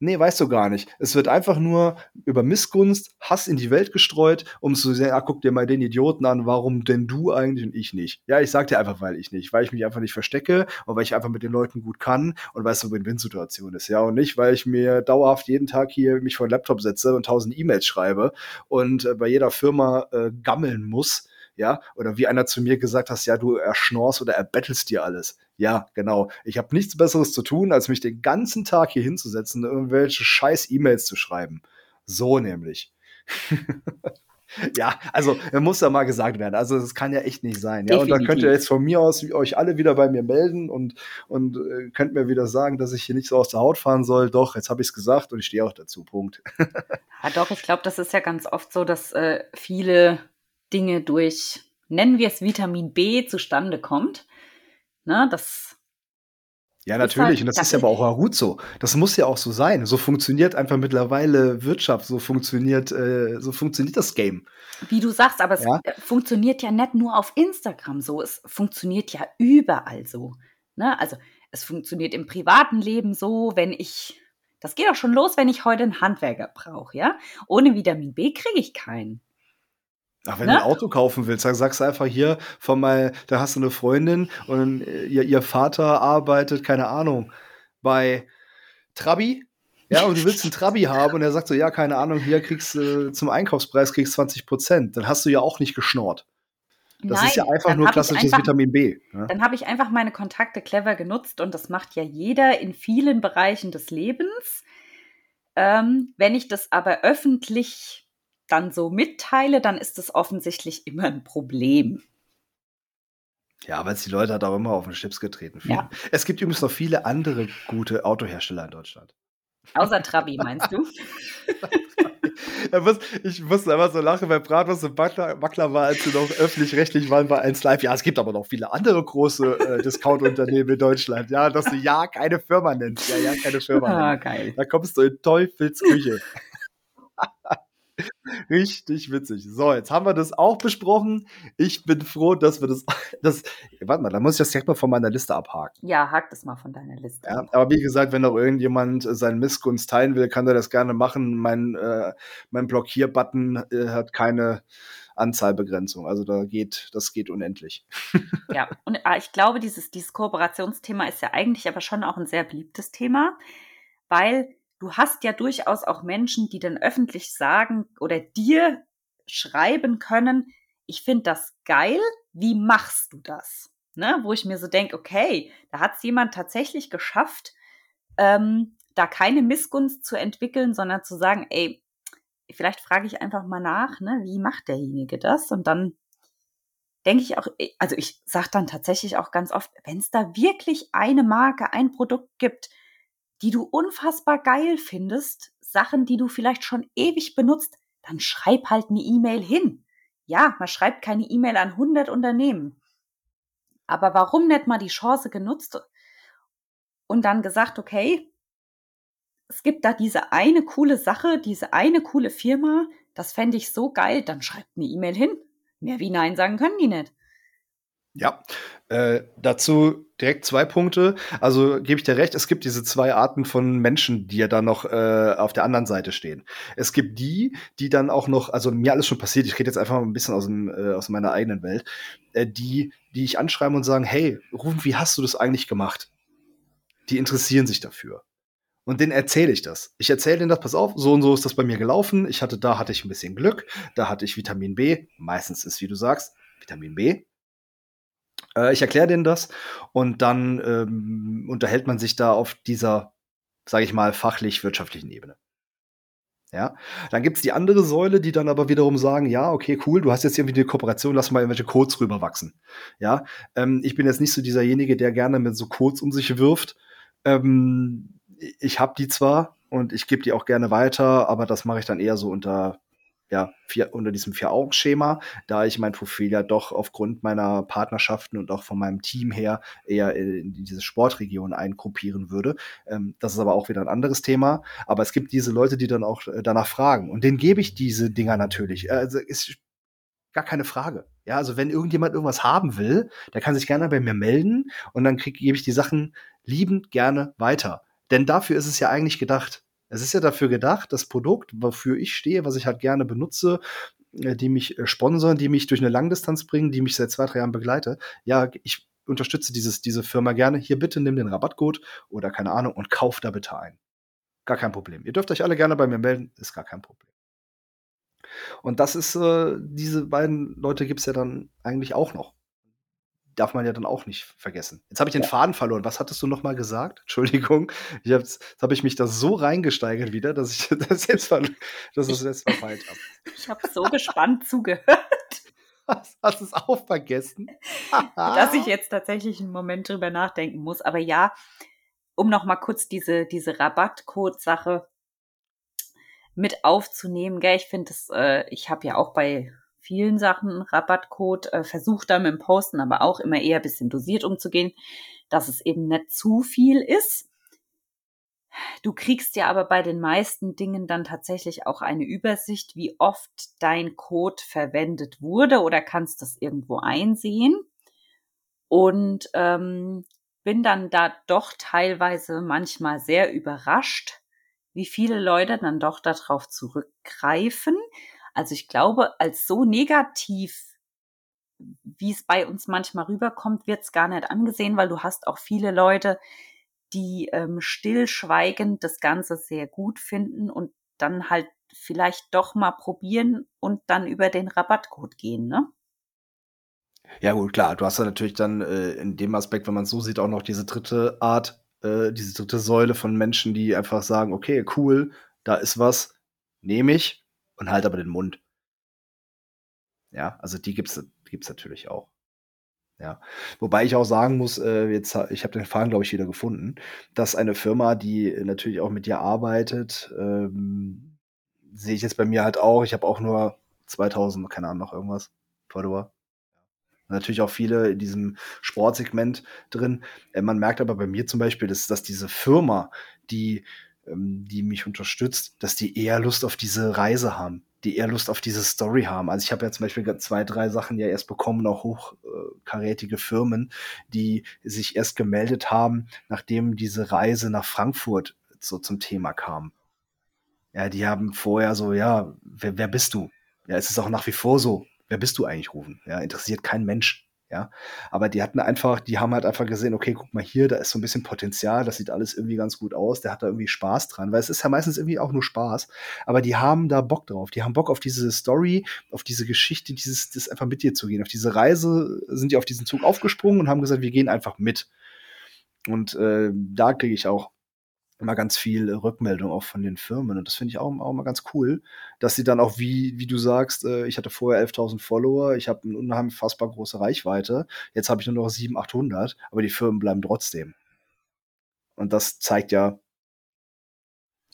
Nee, weißt du gar nicht. Es wird einfach nur über Missgunst, Hass in die Welt gestreut, um zu sehen, ah, guck dir mal den Idioten an, warum denn du eigentlich und ich nicht? Ja, ich sag dir einfach, weil ich nicht. Weil ich mich einfach nicht verstecke und weil ich einfach mit den Leuten gut kann und weil es eine Win-Win-Situation ist. Ja, und nicht, weil ich mir dauerhaft jeden Tag hier mich vor den Laptop setze und tausend E-Mails schreibe und äh, bei jeder Firma äh, gammeln muss, ja, oder wie einer zu mir gesagt hat, ja, du erschnorst oder erbettelst dir alles. Ja, genau. Ich habe nichts Besseres zu tun, als mich den ganzen Tag hier hinzusetzen und irgendwelche scheiß E-Mails zu schreiben. So nämlich. [laughs] ja, also muss ja mal gesagt werden. Also das kann ja echt nicht sein. Ja, und dann könnt ihr jetzt von mir aus euch alle wieder bei mir melden und und äh, könnt mir wieder sagen, dass ich hier nicht so aus der Haut fahren soll. Doch, jetzt habe ich es gesagt und ich stehe auch dazu. Punkt. [laughs] ja, doch. Ich glaube, das ist ja ganz oft so, dass äh, viele Dinge durch nennen wir es Vitamin B zustande kommt. Ne, das ja, natürlich. Halt, und das, das ist ja aber auch gut so. Das muss ja auch so sein. So funktioniert einfach mittlerweile Wirtschaft. So funktioniert, äh, so funktioniert das Game. Wie du sagst, aber ja? es funktioniert ja nicht nur auf Instagram so. Es funktioniert ja überall so. Ne? Also es funktioniert im privaten Leben so, wenn ich, das geht auch schon los, wenn ich heute einen Handwerker brauche, ja. Ohne Vitamin B kriege ich keinen. Ach, wenn ne? du ein Auto kaufen willst, dann sagst du einfach hier von mal, da hast du eine Freundin und ihr, ihr Vater arbeitet, keine Ahnung, bei Trabi. Ja, und du willst einen Trabi [laughs] haben und er sagt so, ja, keine Ahnung, hier kriegst du äh, zum Einkaufspreis kriegst 20 Prozent. Dann hast du ja auch nicht geschnort. Das Nein, ist ja einfach nur klassisches einfach, Vitamin B. Ja? Dann habe ich einfach meine Kontakte clever genutzt und das macht ja jeder in vielen Bereichen des Lebens. Ähm, wenn ich das aber öffentlich dann so mitteile, dann ist es offensichtlich immer ein Problem. Ja, weil es die Leute halt auch immer auf den Chips getreten fühlen. Ja. Es gibt übrigens noch viele andere gute Autohersteller in Deutschland. Außer Trabi, meinst du? [laughs] [laughs] ich musste einfach so lachen, weil Bratwurst und Backler war, als sie noch öffentlich-rechtlich waren bei 1 Live. Ja, es gibt aber noch viele andere große äh, Discount-Unternehmen in Deutschland. Ja, dass du ja keine Firma nennst. Ja, ja, keine Firma. Ah, geil. Da kommst du in Teufels Küche. [laughs] Richtig witzig. So, jetzt haben wir das auch besprochen. Ich bin froh, dass wir das, [laughs] das warte mal, da muss ich das direkt mal von meiner Liste abhaken. Ja, hak das mal von deiner Liste. Ja, aber wie gesagt, wenn noch irgendjemand seinen Missgunst teilen will, kann er das gerne machen. Mein, äh, mein Blockierbutton äh, hat keine Anzahlbegrenzung. Also da geht, das geht unendlich. [laughs] Ja, und äh, ich glaube, dieses, dieses Kooperationsthema ist ja eigentlich aber schon auch ein sehr beliebtes Thema, weil du hast ja durchaus auch Menschen, die dann öffentlich sagen oder dir schreiben können, ich finde das geil, wie machst du das? Ne? Wo ich mir so denke, okay, da hat es jemand tatsächlich geschafft, ähm, da keine Missgunst zu entwickeln, sondern zu sagen, ey, vielleicht frage ich einfach mal nach, ne, wie macht derjenige das? Und dann denke ich auch, also ich sage dann tatsächlich auch ganz oft, wenn es da wirklich eine Marke, ein Produkt gibt, die du unfassbar geil findest, Sachen, die du vielleicht schon ewig benutzt, dann schreib halt eine E-Mail hin. Ja, man schreibt keine E-Mail an 100 Unternehmen. Aber warum nicht mal die Chance genutzt und dann gesagt, okay, es gibt da diese eine coole Sache, diese eine coole Firma, das fände ich so geil, dann schreibt eine E-Mail hin. Mehr wie Nein sagen können die nicht. Ja, äh, dazu direkt zwei Punkte. Also gebe ich dir recht, es gibt diese zwei Arten von Menschen, die ja da noch äh, auf der anderen Seite stehen. Es gibt die, die dann auch noch, also mir alles schon passiert, ich rede jetzt einfach mal ein bisschen aus, dem, äh, aus meiner eigenen Welt, äh, die, die ich anschreiben und sagen, hey, Rufen, wie hast du das eigentlich gemacht? Die interessieren sich dafür. Und denen erzähle ich das. Ich erzähle denen das, pass auf, so und so ist das bei mir gelaufen. Ich hatte, da hatte ich ein bisschen Glück, da hatte ich Vitamin B. Meistens ist, wie du sagst, Vitamin B äh, ich erkläre denen das und dann ähm, unterhält man sich da auf dieser, sage ich mal, fachlich-wirtschaftlichen Ebene. Ja, dann gibt's die andere Säule, die dann aber wiederum sagen, ja, okay, cool, du hast jetzt irgendwie eine Kooperation, lass mal irgendwelche Codes rüberwachsen. Ja, ähm, ich bin jetzt nicht so dieserjenige, der gerne mit so Codes um sich wirft. Ähm, ich habe die zwar und ich gebe die auch gerne weiter, aber das mache ich dann eher so unter ja, vier, unter diesem Vier-Augen-Schema, da ich mein Profil ja doch aufgrund meiner Partnerschaften und auch von meinem Team her eher in diese Sportregion eingruppieren würde. Ähm, das ist aber auch wieder ein anderes Thema. Aber es gibt diese Leute, die dann auch äh, danach fragen. Und denen gebe ich diese Dinger natürlich. Also ist gar keine Frage. Ja, also wenn irgendjemand irgendwas haben will, der kann sich gerne bei mir melden und dann krieg, gebe ich die Sachen liebend gerne weiter. Denn dafür ist es ja eigentlich gedacht. Es ist ja dafür gedacht, das Produkt, wofür ich stehe, was ich halt gerne benutze, äh, die mich äh, sponsern, die mich durch eine Langdistanz bringen, die mich seit zwei, drei Jahren begleite. Ja, ich unterstütze dieses, diese Firma gerne. Hier bitte nimm den Rabattcode oder keine Ahnung und kauf da bitte ein. Gar kein Problem. Ihr dürft euch alle gerne bei mir melden, ist gar kein Problem. Und das ist, äh, diese beiden Leute gibt es ja dann eigentlich auch noch darf man ja dann auch nicht vergessen. Jetzt habe ich den ja. Faden verloren. Was hattest du noch mal gesagt? Entschuldigung. Ich jetzt habe ich mich da so reingesteigert wieder, dass ich [laughs] das jetzt, dass ich jetzt verfeilt habe. [laughs] Ich habe so gespannt zugehört. Hast, hast du es auch vergessen? [laughs] dass ich jetzt tatsächlich einen Moment drüber nachdenken muss. Aber ja, um noch mal kurz diese, diese Rabattcode-Sache mit aufzunehmen. Gell? Ich finde es, äh, ich habe ja auch bei vielen Sachen Rabattcode, äh, versucht da mit dem Posten aber auch immer eher ein bisschen dosiert umzugehen, dass es eben nicht zu viel ist. Du kriegst ja aber bei den meisten Dingen dann tatsächlich auch eine Übersicht, wie oft dein Code verwendet wurde oder kannst das irgendwo einsehen. Und ähm, bin dann da doch teilweise manchmal sehr überrascht, wie viele Leute dann doch darauf zurückgreifen. Also ich glaube, als so negativ, wie es bei uns manchmal rüberkommt, wird es gar nicht angesehen, weil du hast auch viele Leute, die ähm, stillschweigend das Ganze sehr gut finden und dann halt vielleicht doch mal probieren und dann über den Rabattcode gehen, ne? Ja gut, klar. Du hast ja natürlich dann äh, in dem Aspekt, wenn man es so sieht, auch noch diese dritte Art, äh, diese dritte Säule von Menschen, die einfach sagen, okay, cool, da ist was, nehme ich und halt aber den Mund. Ja, also die gibt's, gibt's natürlich auch. Ja, wobei ich auch sagen muss, äh, jetzt, ich habe den Faden, glaube ich, wieder gefunden, dass eine Firma, die natürlich auch mit dir arbeitet, ähm, sehe ich jetzt bei mir halt auch. Ich habe auch nur 2000, keine Ahnung, noch irgendwas, Follower. Natürlich auch viele in diesem Sportsegment drin. Äh, man merkt aber bei mir zum Beispiel, dass, dass diese Firma, die, die mich unterstützt, dass die eher Lust auf diese Reise haben, die eher Lust auf diese Story haben. Also ich habe ja zum Beispiel zwei, drei Sachen ja erst bekommen, auch hochkarätige Firmen, die sich erst gemeldet haben, nachdem diese Reise nach Frankfurt so zum Thema kam. Ja, die haben vorher so, ja, wer, wer bist du? Ja, es ist auch nach wie vor so wer bist du eigentlich rufen? Ja, interessiert kein Mensch. Ja, aber die hatten einfach, die haben halt einfach gesehen, okay, guck mal hier, da ist so ein bisschen Potenzial, das sieht alles irgendwie ganz gut aus, der hat da irgendwie Spaß dran, weil es ist ja meistens irgendwie auch nur Spaß, aber die haben da Bock drauf, die haben Bock auf diese Story, auf diese Geschichte, dieses, das einfach mit dir zu gehen, auf diese Reise sind die auf diesen Zug aufgesprungen und haben gesagt, wir gehen einfach mit. Und äh, da kriege ich auch immer ganz viel Rückmeldung auch von den Firmen. Und das finde ich auch, auch mal ganz cool, dass sie dann auch, wie, wie du sagst, äh, ich hatte vorher 11.000 Follower, ich habe eine unheimlich fassbar große Reichweite, jetzt habe ich nur noch 700, 800, aber die Firmen bleiben trotzdem. Und das zeigt ja,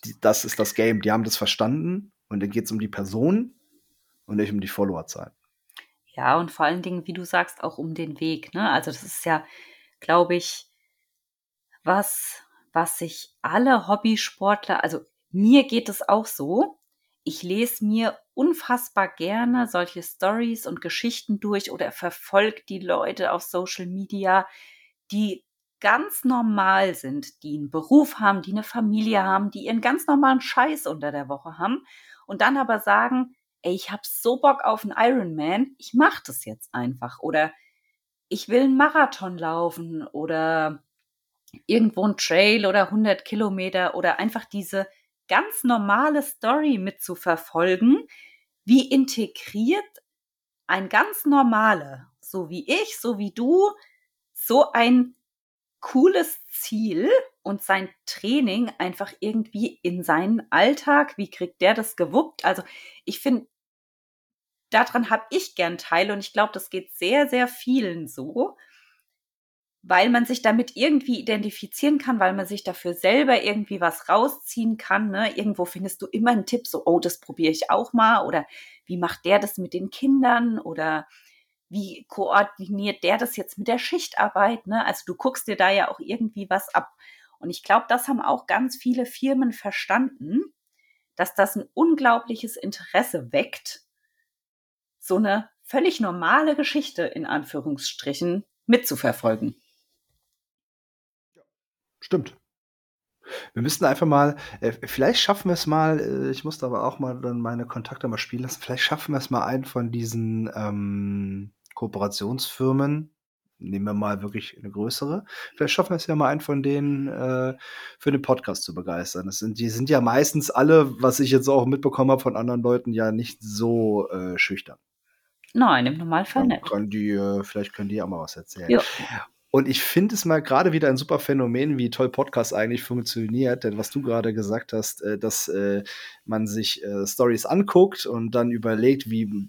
die, das ist das Game. Die haben das verstanden und dann geht es um die Person und nicht um die Followerzahl. Ja, und vor allen Dingen, wie du sagst, auch um den Weg. Ne? Also das ist ja, glaube ich, was was sich alle Hobbysportler, also mir geht es auch so. Ich lese mir unfassbar gerne solche Stories und Geschichten durch oder verfolge die Leute auf Social Media, die ganz normal sind, die einen Beruf haben, die eine Familie haben, die ihren ganz normalen Scheiß unter der Woche haben und dann aber sagen, ey, ich habe so Bock auf einen Ironman, ich mache das jetzt einfach oder ich will einen Marathon laufen oder irgendwo ein Trail oder 100 Kilometer oder einfach diese ganz normale Story mitzuverfolgen, wie integriert ein ganz normale, so wie ich, so wie du, so ein cooles Ziel und sein Training einfach irgendwie in seinen Alltag, wie kriegt der das gewuppt? Also ich finde, daran habe ich gern Teil und ich glaube, das geht sehr, sehr vielen so weil man sich damit irgendwie identifizieren kann, weil man sich dafür selber irgendwie was rausziehen kann. Ne? Irgendwo findest du immer einen Tipp, so, oh, das probiere ich auch mal. Oder wie macht der das mit den Kindern? Oder wie koordiniert der das jetzt mit der Schichtarbeit? Ne? Also du guckst dir da ja auch irgendwie was ab. Und ich glaube, das haben auch ganz viele Firmen verstanden, dass das ein unglaubliches Interesse weckt, so eine völlig normale Geschichte in Anführungsstrichen mitzuverfolgen. Stimmt. Wir müssten einfach mal, äh, vielleicht schaffen wir es mal, äh, ich musste aber auch mal dann meine Kontakte mal spielen lassen, vielleicht schaffen wir es mal einen von diesen ähm, Kooperationsfirmen, nehmen wir mal wirklich eine größere, vielleicht schaffen wir es ja mal einen von denen äh, für den Podcast zu begeistern. Das sind, die sind ja meistens alle, was ich jetzt auch mitbekommen habe von anderen Leuten, ja nicht so äh, schüchtern. Nein, im Normalfall nicht. Können die, äh, vielleicht können die auch mal was erzählen. Ja. Und ich finde es mal gerade wieder ein super Phänomen, wie toll Podcast eigentlich funktioniert. Denn was du gerade gesagt hast, äh, dass äh, man sich äh, Stories anguckt und dann überlegt, wie,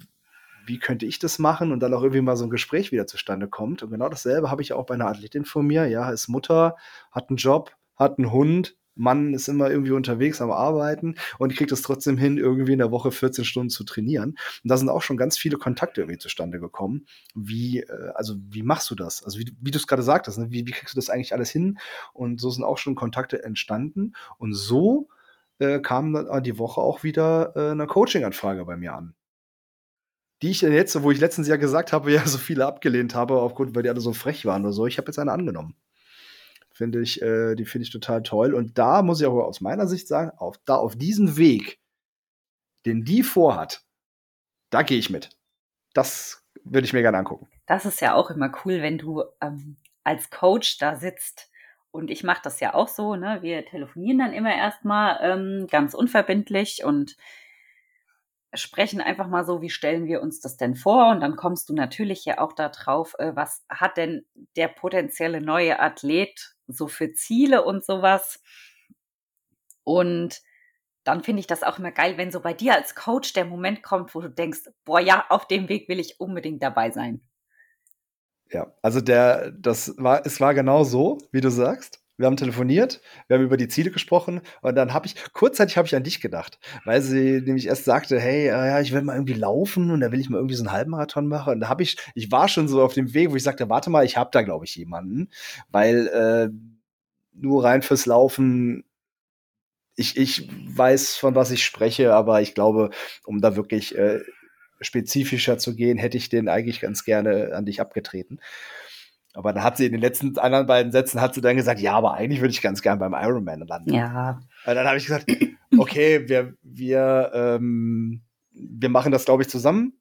wie könnte ich das machen und dann auch irgendwie mal so ein Gespräch wieder zustande kommt. Und genau dasselbe habe ich auch bei einer Athletin von mir. Ja, ist Mutter, hat einen Job, hat einen Hund, Mann ist immer irgendwie unterwegs am Arbeiten und kriegt es trotzdem hin, irgendwie in der Woche 14 Stunden zu trainieren. Und da sind auch schon ganz viele Kontakte irgendwie zustande gekommen. Wie, äh, also wie machst du das? Also wie, wie du es gerade sagtest, ne? wie, wie kriegst du das eigentlich alles hin? Und so sind auch schon Kontakte entstanden. Und so äh, kam dann die Woche auch wieder äh, eine Coaching-Anfrage bei mir an. Die ich jetzt, wo ich letztens ja gesagt habe, [laughs] ja, so viele abgelehnt habe, aufgrund, weil die alle so frech waren oder so. Ich habe jetzt eine angenommen. Finde ich, äh, die finde ich total toll. Und da muss ich auch aus meiner Sicht sagen, auf, da auf diesen Weg, den die vorhat, da gehe ich mit. Das würde ich mir gerne angucken. Das ist ja auch immer cool, wenn du ähm, als Coach da sitzt. Und ich mache das ja auch so, ne? Wir telefonieren dann immer erstmal ähm, ganz unverbindlich und sprechen einfach mal so, wie stellen wir uns das denn vor? Und dann kommst du natürlich ja auch darauf, äh, was hat denn der potenzielle neue Athlet so für Ziele und sowas. Und dann finde ich das auch immer geil, wenn so bei dir als Coach der Moment kommt, wo du denkst, boah, ja, auf dem Weg will ich unbedingt dabei sein. Ja, also der, das war, es war genau so, wie du sagst. Wir haben telefoniert, wir haben über die Ziele gesprochen und dann habe ich, kurzzeitig habe ich an dich gedacht, weil sie nämlich erst sagte, hey, äh, ja, ich will mal irgendwie laufen und da will ich mal irgendwie so einen Halbmarathon machen. Und da habe ich, ich war schon so auf dem Weg, wo ich sagte, warte mal, ich habe da, glaube ich, jemanden, weil äh, nur rein fürs Laufen, ich, ich weiß, von was ich spreche, aber ich glaube, um da wirklich äh, spezifischer zu gehen, hätte ich den eigentlich ganz gerne an dich abgetreten. Aber dann hat sie in den letzten anderen beiden Sätzen hat sie dann gesagt, ja, aber eigentlich würde ich ganz gern beim Ironman landen. Ja. Und dann habe ich gesagt, [clears throat] okay, wir, wir, ähm, wir machen das, glaube ich, zusammen.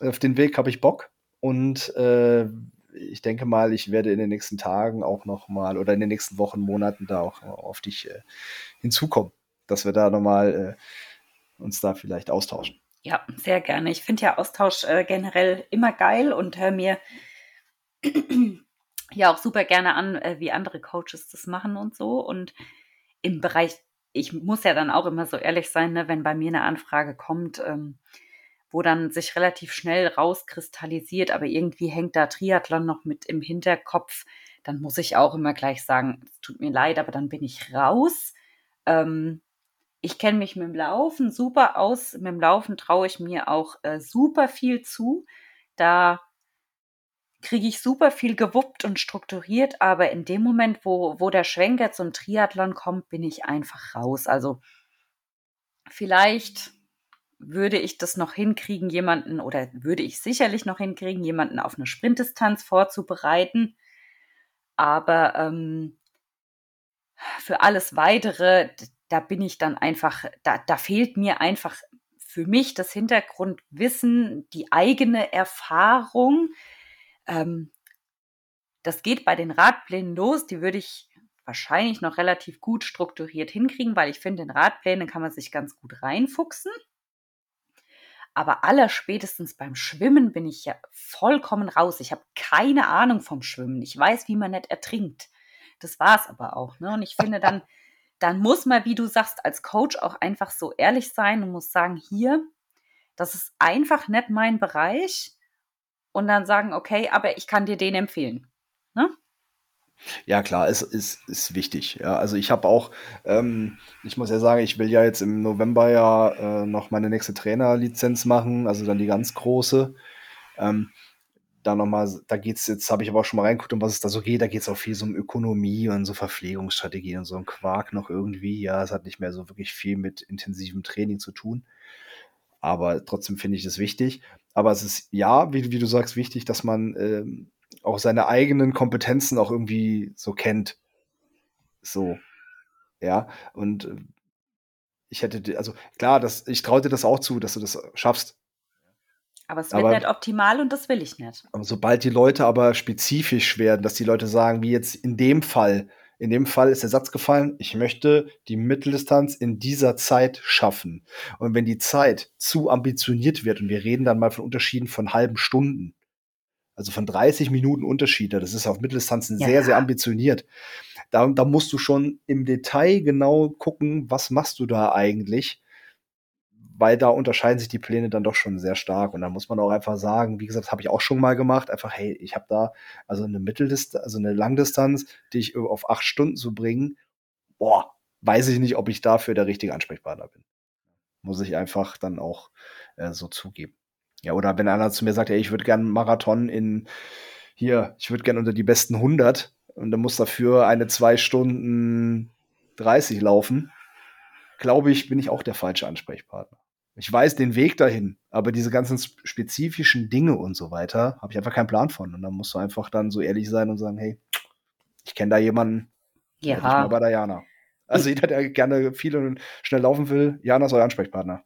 Auf den Weg habe ich Bock. Und äh, ich denke mal, ich werde in den nächsten Tagen auch noch mal oder in den nächsten Wochen, Monaten da auch auf dich äh, hinzukommen, dass wir da noch mal äh, uns da vielleicht austauschen. Ja, sehr gerne. Ich finde ja Austausch äh, generell immer geil und höre mir ja auch super gerne an, äh, wie andere Coaches das machen und so. Und im Bereich, ich muss ja dann auch immer so ehrlich sein, ne, wenn bei mir eine Anfrage kommt, ähm, wo dann sich relativ schnell rauskristallisiert, aber irgendwie hängt da Triathlon noch mit im Hinterkopf, dann muss ich auch immer gleich sagen, es tut mir leid, aber dann bin ich raus. Ähm, ich kenne mich mit dem Laufen super aus. Mit dem Laufen traue ich mir auch äh, super viel zu. Da kriege ich super viel gewuppt und strukturiert, aber in dem Moment, wo, wo der Schwenker zum Triathlon kommt, bin ich einfach raus. Also vielleicht würde ich das noch hinkriegen, jemanden oder würde ich sicherlich noch hinkriegen, jemanden auf eine Sprintdistanz vorzubereiten. Aber ähm, für alles weitere, da bin ich dann einfach, da, da fehlt mir einfach für mich das Hintergrundwissen, die eigene Erfahrung, ähm, das geht bei den Radplänen los. Die würde ich wahrscheinlich noch relativ gut strukturiert hinkriegen, weil ich finde, in Radpläne kann man sich ganz gut reinfuchsen. Aber allerspätestens beim Schwimmen bin ich ja vollkommen raus. Ich habe keine Ahnung vom Schwimmen. Ich weiß, wie man nicht ertrinkt. Das war es aber auch. Ne? Und ich finde, dann, dann muss man, wie du sagst, als Coach auch einfach so ehrlich sein und muss sagen, hier, das ist einfach nicht mein Bereich und dann sagen, okay, aber ich kann dir den empfehlen. Ne? Ja, klar, es ist, ist wichtig. Ja, also ich habe auch, ähm, ich muss ja sagen, ich will ja jetzt im November ja äh, noch meine nächste Trainerlizenz machen, also dann die ganz große. Ähm, da nochmal, da geht es jetzt, habe ich aber auch schon mal reingeguckt, um was es da so geht. Da geht es auch viel so um Ökonomie und so Verpflegungsstrategien und so ein Quark noch irgendwie. Ja, es hat nicht mehr so wirklich viel mit intensivem Training zu tun. Aber trotzdem finde ich es wichtig. Aber es ist ja, wie, wie du sagst, wichtig, dass man ähm, auch seine eigenen Kompetenzen auch irgendwie so kennt. So. Ja. Und äh, ich hätte, also klar, das, ich traue dir das auch zu, dass du das schaffst. Aber es wird aber, nicht optimal und das will ich nicht. Aber sobald die Leute aber spezifisch werden, dass die Leute sagen, wie jetzt in dem Fall, In dem Fall ist der Satz gefallen, ich möchte die Mitteldistanz in dieser Zeit schaffen. Und wenn die Zeit zu ambitioniert wird, und wir reden dann mal von Unterschieden von halben Stunden, also von 30 Minuten Unterschiede, das ist auf Mitteldistanzen ja. sehr, sehr ambitioniert. Da, da musst du schon im Detail genau gucken, was machst du da eigentlich weil da unterscheiden sich die Pläne dann doch schon sehr stark. Und da muss man auch einfach sagen, wie gesagt, habe ich auch schon mal gemacht, einfach, hey, ich habe da also eine Mitteldistanz, also eine Langdistanz, die ich auf acht Stunden zu bringen, boah, weiß ich nicht, ob ich dafür der richtige Ansprechpartner bin. Muss ich einfach dann auch äh, so zugeben. Ja, oder wenn einer zu mir sagt, ey, ich würde gerne einen Marathon in hier, ich würde gerne unter die besten 100 und dann muss dafür eine zwei Stunden 30 laufen, glaube ich, bin ich auch der falsche Ansprechpartner. Ich weiß den Weg dahin, aber diese ganzen spezifischen Dinge und so weiter habe ich einfach keinen Plan von. Und dann musst du einfach dann so ehrlich sein und sagen, hey, ich kenne da jemanden, ja. ich mal bei der Jana. Also jeder, der gerne viel und schnell laufen will, Jana ist euer Ansprechpartner.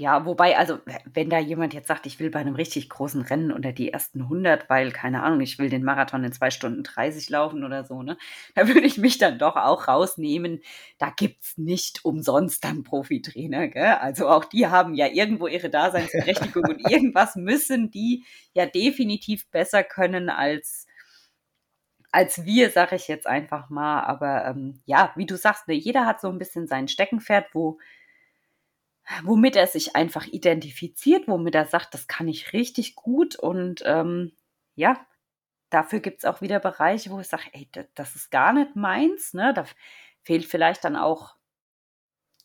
Ja, wobei, also, wenn da jemand jetzt sagt, ich will bei einem richtig großen Rennen unter die ersten 100, weil, keine Ahnung, ich will den Marathon in zwei Stunden 30 laufen oder so, ne, [laughs] da würde ich mich dann doch auch rausnehmen. Da gibt's nicht umsonst dann Profitrainer, gell? Also auch die haben ja irgendwo ihre Daseinsberechtigung und [laughs] irgendwas müssen die ja definitiv besser können als, als wir, sage ich jetzt einfach mal. Aber ähm, ja, wie du sagst, ne, jeder hat so ein bisschen sein Steckenpferd, wo womit er sich einfach identifiziert, womit er sagt, das kann ich richtig gut und ähm, ja, dafür gibt es auch wieder Bereiche, wo ich sage, ey, das ist gar nicht meins, ne? Da fehlt vielleicht dann auch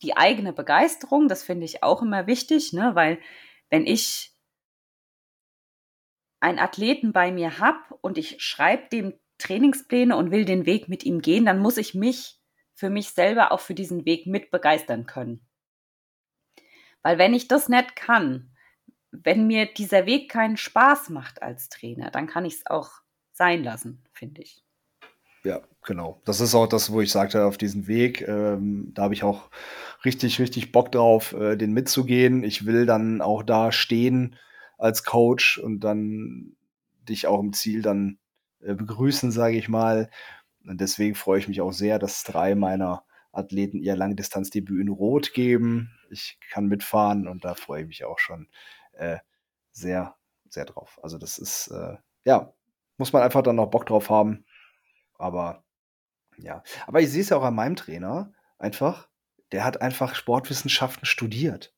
die eigene Begeisterung, das finde ich auch immer wichtig, ne? Weil wenn ich einen Athleten bei mir habe und ich schreibe dem Trainingspläne und will den Weg mit ihm gehen, dann muss ich mich für mich selber auch für diesen Weg mit begeistern können. Weil wenn ich das nicht kann, wenn mir dieser Weg keinen Spaß macht als Trainer, dann kann ich es auch sein lassen, finde ich. Ja, genau. Das ist auch das, wo ich sagte, auf diesen Weg, ähm, da habe ich auch richtig, richtig Bock drauf, äh, den mitzugehen. Ich will dann auch da stehen als Coach und dann dich auch im Ziel dann äh, begrüßen, sage ich mal. Und deswegen freue ich mich auch sehr, dass drei meiner Athleten ihr Langdistanzdebüt in Rot geben. Ich kann mitfahren und da freue ich mich auch schon äh, sehr, sehr drauf. Also das ist, äh, ja, muss man einfach dann noch Bock drauf haben. Aber ja, aber ich sehe es ja auch an meinem Trainer einfach, der hat einfach Sportwissenschaften studiert.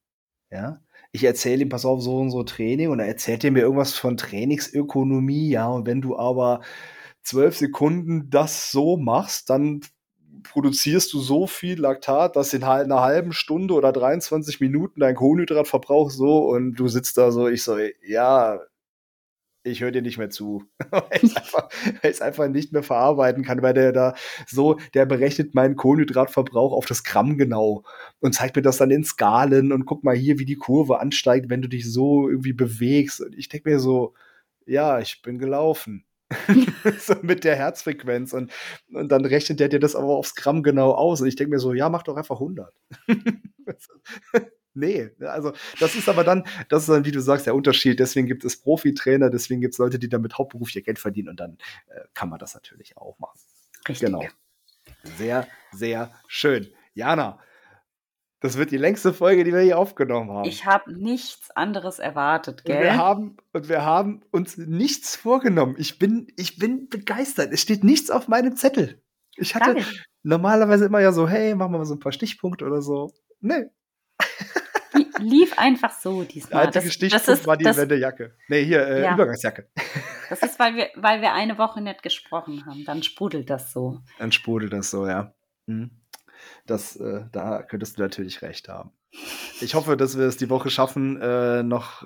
Ja, ich erzähle ihm, pass auf, so und so Training und er erzählt mir irgendwas von Trainingsökonomie, ja, und wenn du aber zwölf Sekunden das so machst, dann produzierst du so viel Laktat, dass in einer halben Stunde oder 23 Minuten dein Kohlenhydratverbrauch so und du sitzt da so, ich so, ja, ich höre dir nicht mehr zu. [laughs] weil ich es einfach nicht mehr verarbeiten kann, weil der da so, der berechnet meinen Kohlenhydratverbrauch auf das Gramm genau und zeigt mir das dann in Skalen und guck mal hier, wie die Kurve ansteigt, wenn du dich so irgendwie bewegst. Und ich denke mir so, ja, ich bin gelaufen. [laughs] so mit der Herzfrequenz und, und dann rechnet der dir das aber aufs Gramm genau aus. Und ich denke mir so, ja, mach doch einfach 100. [laughs] nee, also das ist aber dann, das ist dann, wie du sagst, der Unterschied. Deswegen gibt es Profitrainer, deswegen gibt es Leute, die damit hauptberuflich Geld verdienen und dann äh, kann man das natürlich auch machen. Richtig. Genau. Sehr, sehr schön. Jana, das wird die längste Folge, die wir hier aufgenommen haben. Ich habe nichts anderes erwartet, gell? Und wir haben, und wir haben uns nichts vorgenommen. Ich bin, ich bin begeistert. Es steht nichts auf meinem Zettel. Ich hatte Geil. normalerweise immer ja so, hey, machen wir mal so ein paar Stichpunkte oder so. Nee. Lief einfach so diesmal. Der einzige das, Stichpunkt das ist, war die das, Wendejacke. Nee, hier, äh, ja. Übergangsjacke. Das ist, weil wir, weil wir eine Woche nicht gesprochen haben. Dann sprudelt das so. Dann sprudelt das so, ja. Hm. Das, äh, da könntest du natürlich recht haben. Ich hoffe, dass wir es die Woche schaffen, äh, noch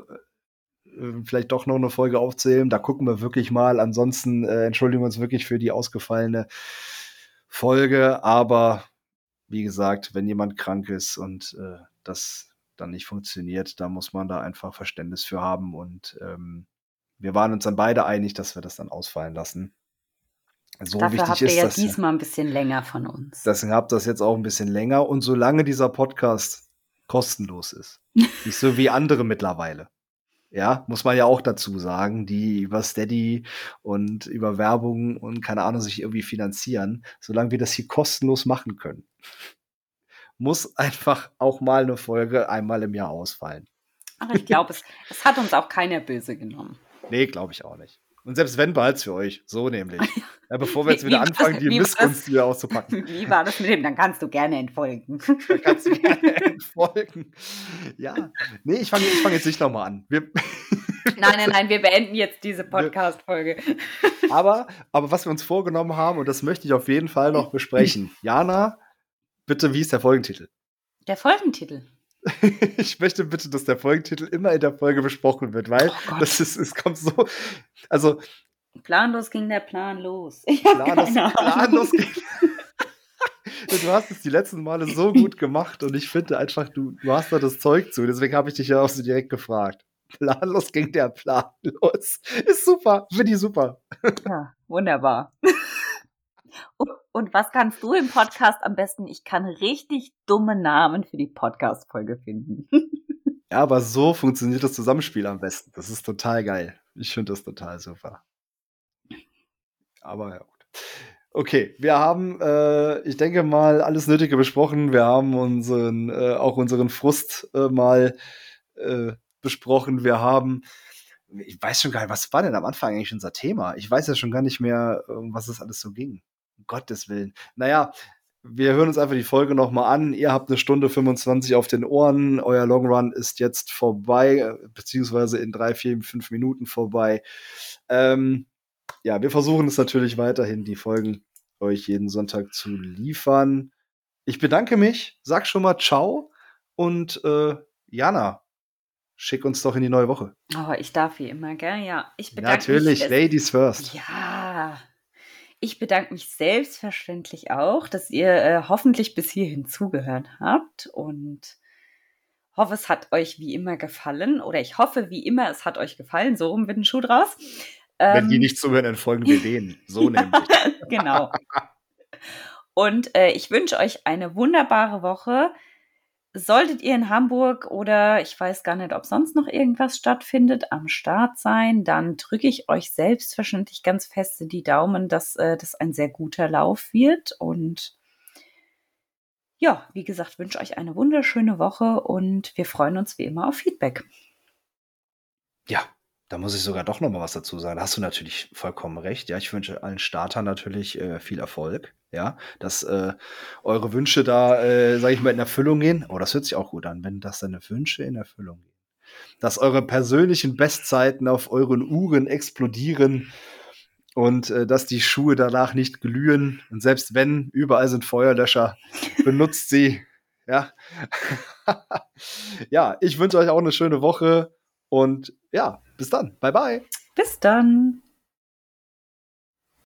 äh, vielleicht doch noch eine Folge aufzählen. Da gucken wir wirklich mal. Ansonsten äh, entschuldigen wir uns wirklich für die ausgefallene Folge. Aber wie gesagt, wenn jemand krank ist und äh, das dann nicht funktioniert, da muss man da einfach Verständnis für haben. Und ähm, wir waren uns dann beide einig, dass wir das dann ausfallen lassen. So Dafür wichtig habt ihr ist ja das, diesmal ein bisschen länger von uns. Deswegen habt ihr das jetzt auch ein bisschen länger. Und solange dieser Podcast kostenlos ist, [laughs] nicht so wie andere mittlerweile, ja, muss man ja auch dazu sagen, die über Steady und über Werbung und keine Ahnung sich irgendwie finanzieren, solange wir das hier kostenlos machen können, muss einfach auch mal eine Folge einmal im Jahr ausfallen. Aber ich glaube, es, [laughs] es hat uns auch keiner böse genommen. Nee, glaube ich auch nicht. Und selbst wenn, behalt's für euch. So nämlich. [laughs] Ja, bevor wir jetzt wieder anfangen, die Missgunst wieder auszupacken. [laughs] Wie war das mit dem? Dann kannst du gerne entfolgen. Dann kannst du [laughs] gerne entfolgen. Ja. Nee, ich fange ich fang jetzt nicht nochmal an. Wir nein, nein, nein, wir beenden jetzt diese Podcast-Folge. Aber, aber was wir uns vorgenommen haben, und das möchte ich auf jeden Fall noch besprechen. Jana, bitte, wie ist der Folgentitel? Der Folgentitel? [laughs] ich möchte bitte, dass der Folgentitel immer in der Folge besprochen wird, weil oh das ist, es kommt so, also. Planlos ging der Plan los. [laughs] Planlos, planlos [laughs] ging. du hast es die letzten Male so gut gemacht und ich finde einfach, du, du hast da das Zeug zu. Deswegen habe ich dich ja auch so direkt gefragt. Planlos ging der Plan los. Ist super, finde ich super. Ja, wunderbar. Und was kannst du im Podcast am besten? Ich kann richtig dumme Namen für die Podcast-Folge finden. [laughs] Ja, aber so funktioniert das Zusammenspiel am besten. Das ist total geil. Ich finde das total super. Aber ja gut. Okay, wir haben, äh, ich denke mal, alles Nötige besprochen. Wir haben unseren, äh, auch unseren Frust äh, mal äh, besprochen. Wir haben, ich weiß schon gar nicht, was war denn am Anfang eigentlich unser Thema? Ich weiß ja schon gar nicht mehr, um was es alles so ging. Um Gottes Willen. Naja, wir hören uns einfach die Folge nochmal an. Ihr habt eine Stunde 25 auf den Ohren. Euer Long Run ist jetzt vorbei, beziehungsweise in drei, vier, fünf Minuten vorbei. Ähm, ja, wir versuchen es natürlich weiterhin, die Folgen euch jeden Sonntag zu liefern. Ich bedanke mich, sag schon mal Ciao und äh, Jana, schick uns doch in die neue Woche. Oh, ich darf wie immer, gell? Ja, ich bedanke Natürlich, mich. Natürlich, Ladies first. Ja, ich bedanke mich selbstverständlich auch, dass ihr äh, hoffentlich bis hierhin zugehört habt und hoffe, es hat euch wie immer gefallen oder ich hoffe, wie immer, es hat euch gefallen. So rum wird ein Schuh draus. Wenn die ähm, nicht zuhören, dann folgen wir denen. So [laughs] nämlich. genau. [laughs] Und äh, ich wünsche euch eine wunderbare Woche. Solltet ihr in Hamburg oder ich weiß gar nicht, ob sonst noch irgendwas stattfindet, am Start sein, dann drücke ich euch selbstverständlich ganz feste die Daumen, dass äh, das ein sehr guter Lauf wird. Und ja, wie gesagt, wünsche euch eine wunderschöne Woche und wir freuen uns wie immer auf Feedback. Ja, da muss ich sogar doch noch mal was dazu sagen. Da hast du natürlich vollkommen recht. Ja, ich wünsche allen Startern natürlich äh, viel Erfolg. Ja, dass äh, eure Wünsche da, äh, sage ich mal, in Erfüllung gehen. Oh, das hört sich auch gut an, wenn das deine Wünsche in Erfüllung gehen. Dass eure persönlichen Bestzeiten auf euren Uhren explodieren und äh, dass die Schuhe danach nicht glühen. Und selbst wenn, überall sind Feuerlöscher, [laughs] benutzt sie. Ja. [laughs] ja, ich wünsche euch auch eine schöne Woche und ja, bis dann. Bye bye. Bis dann.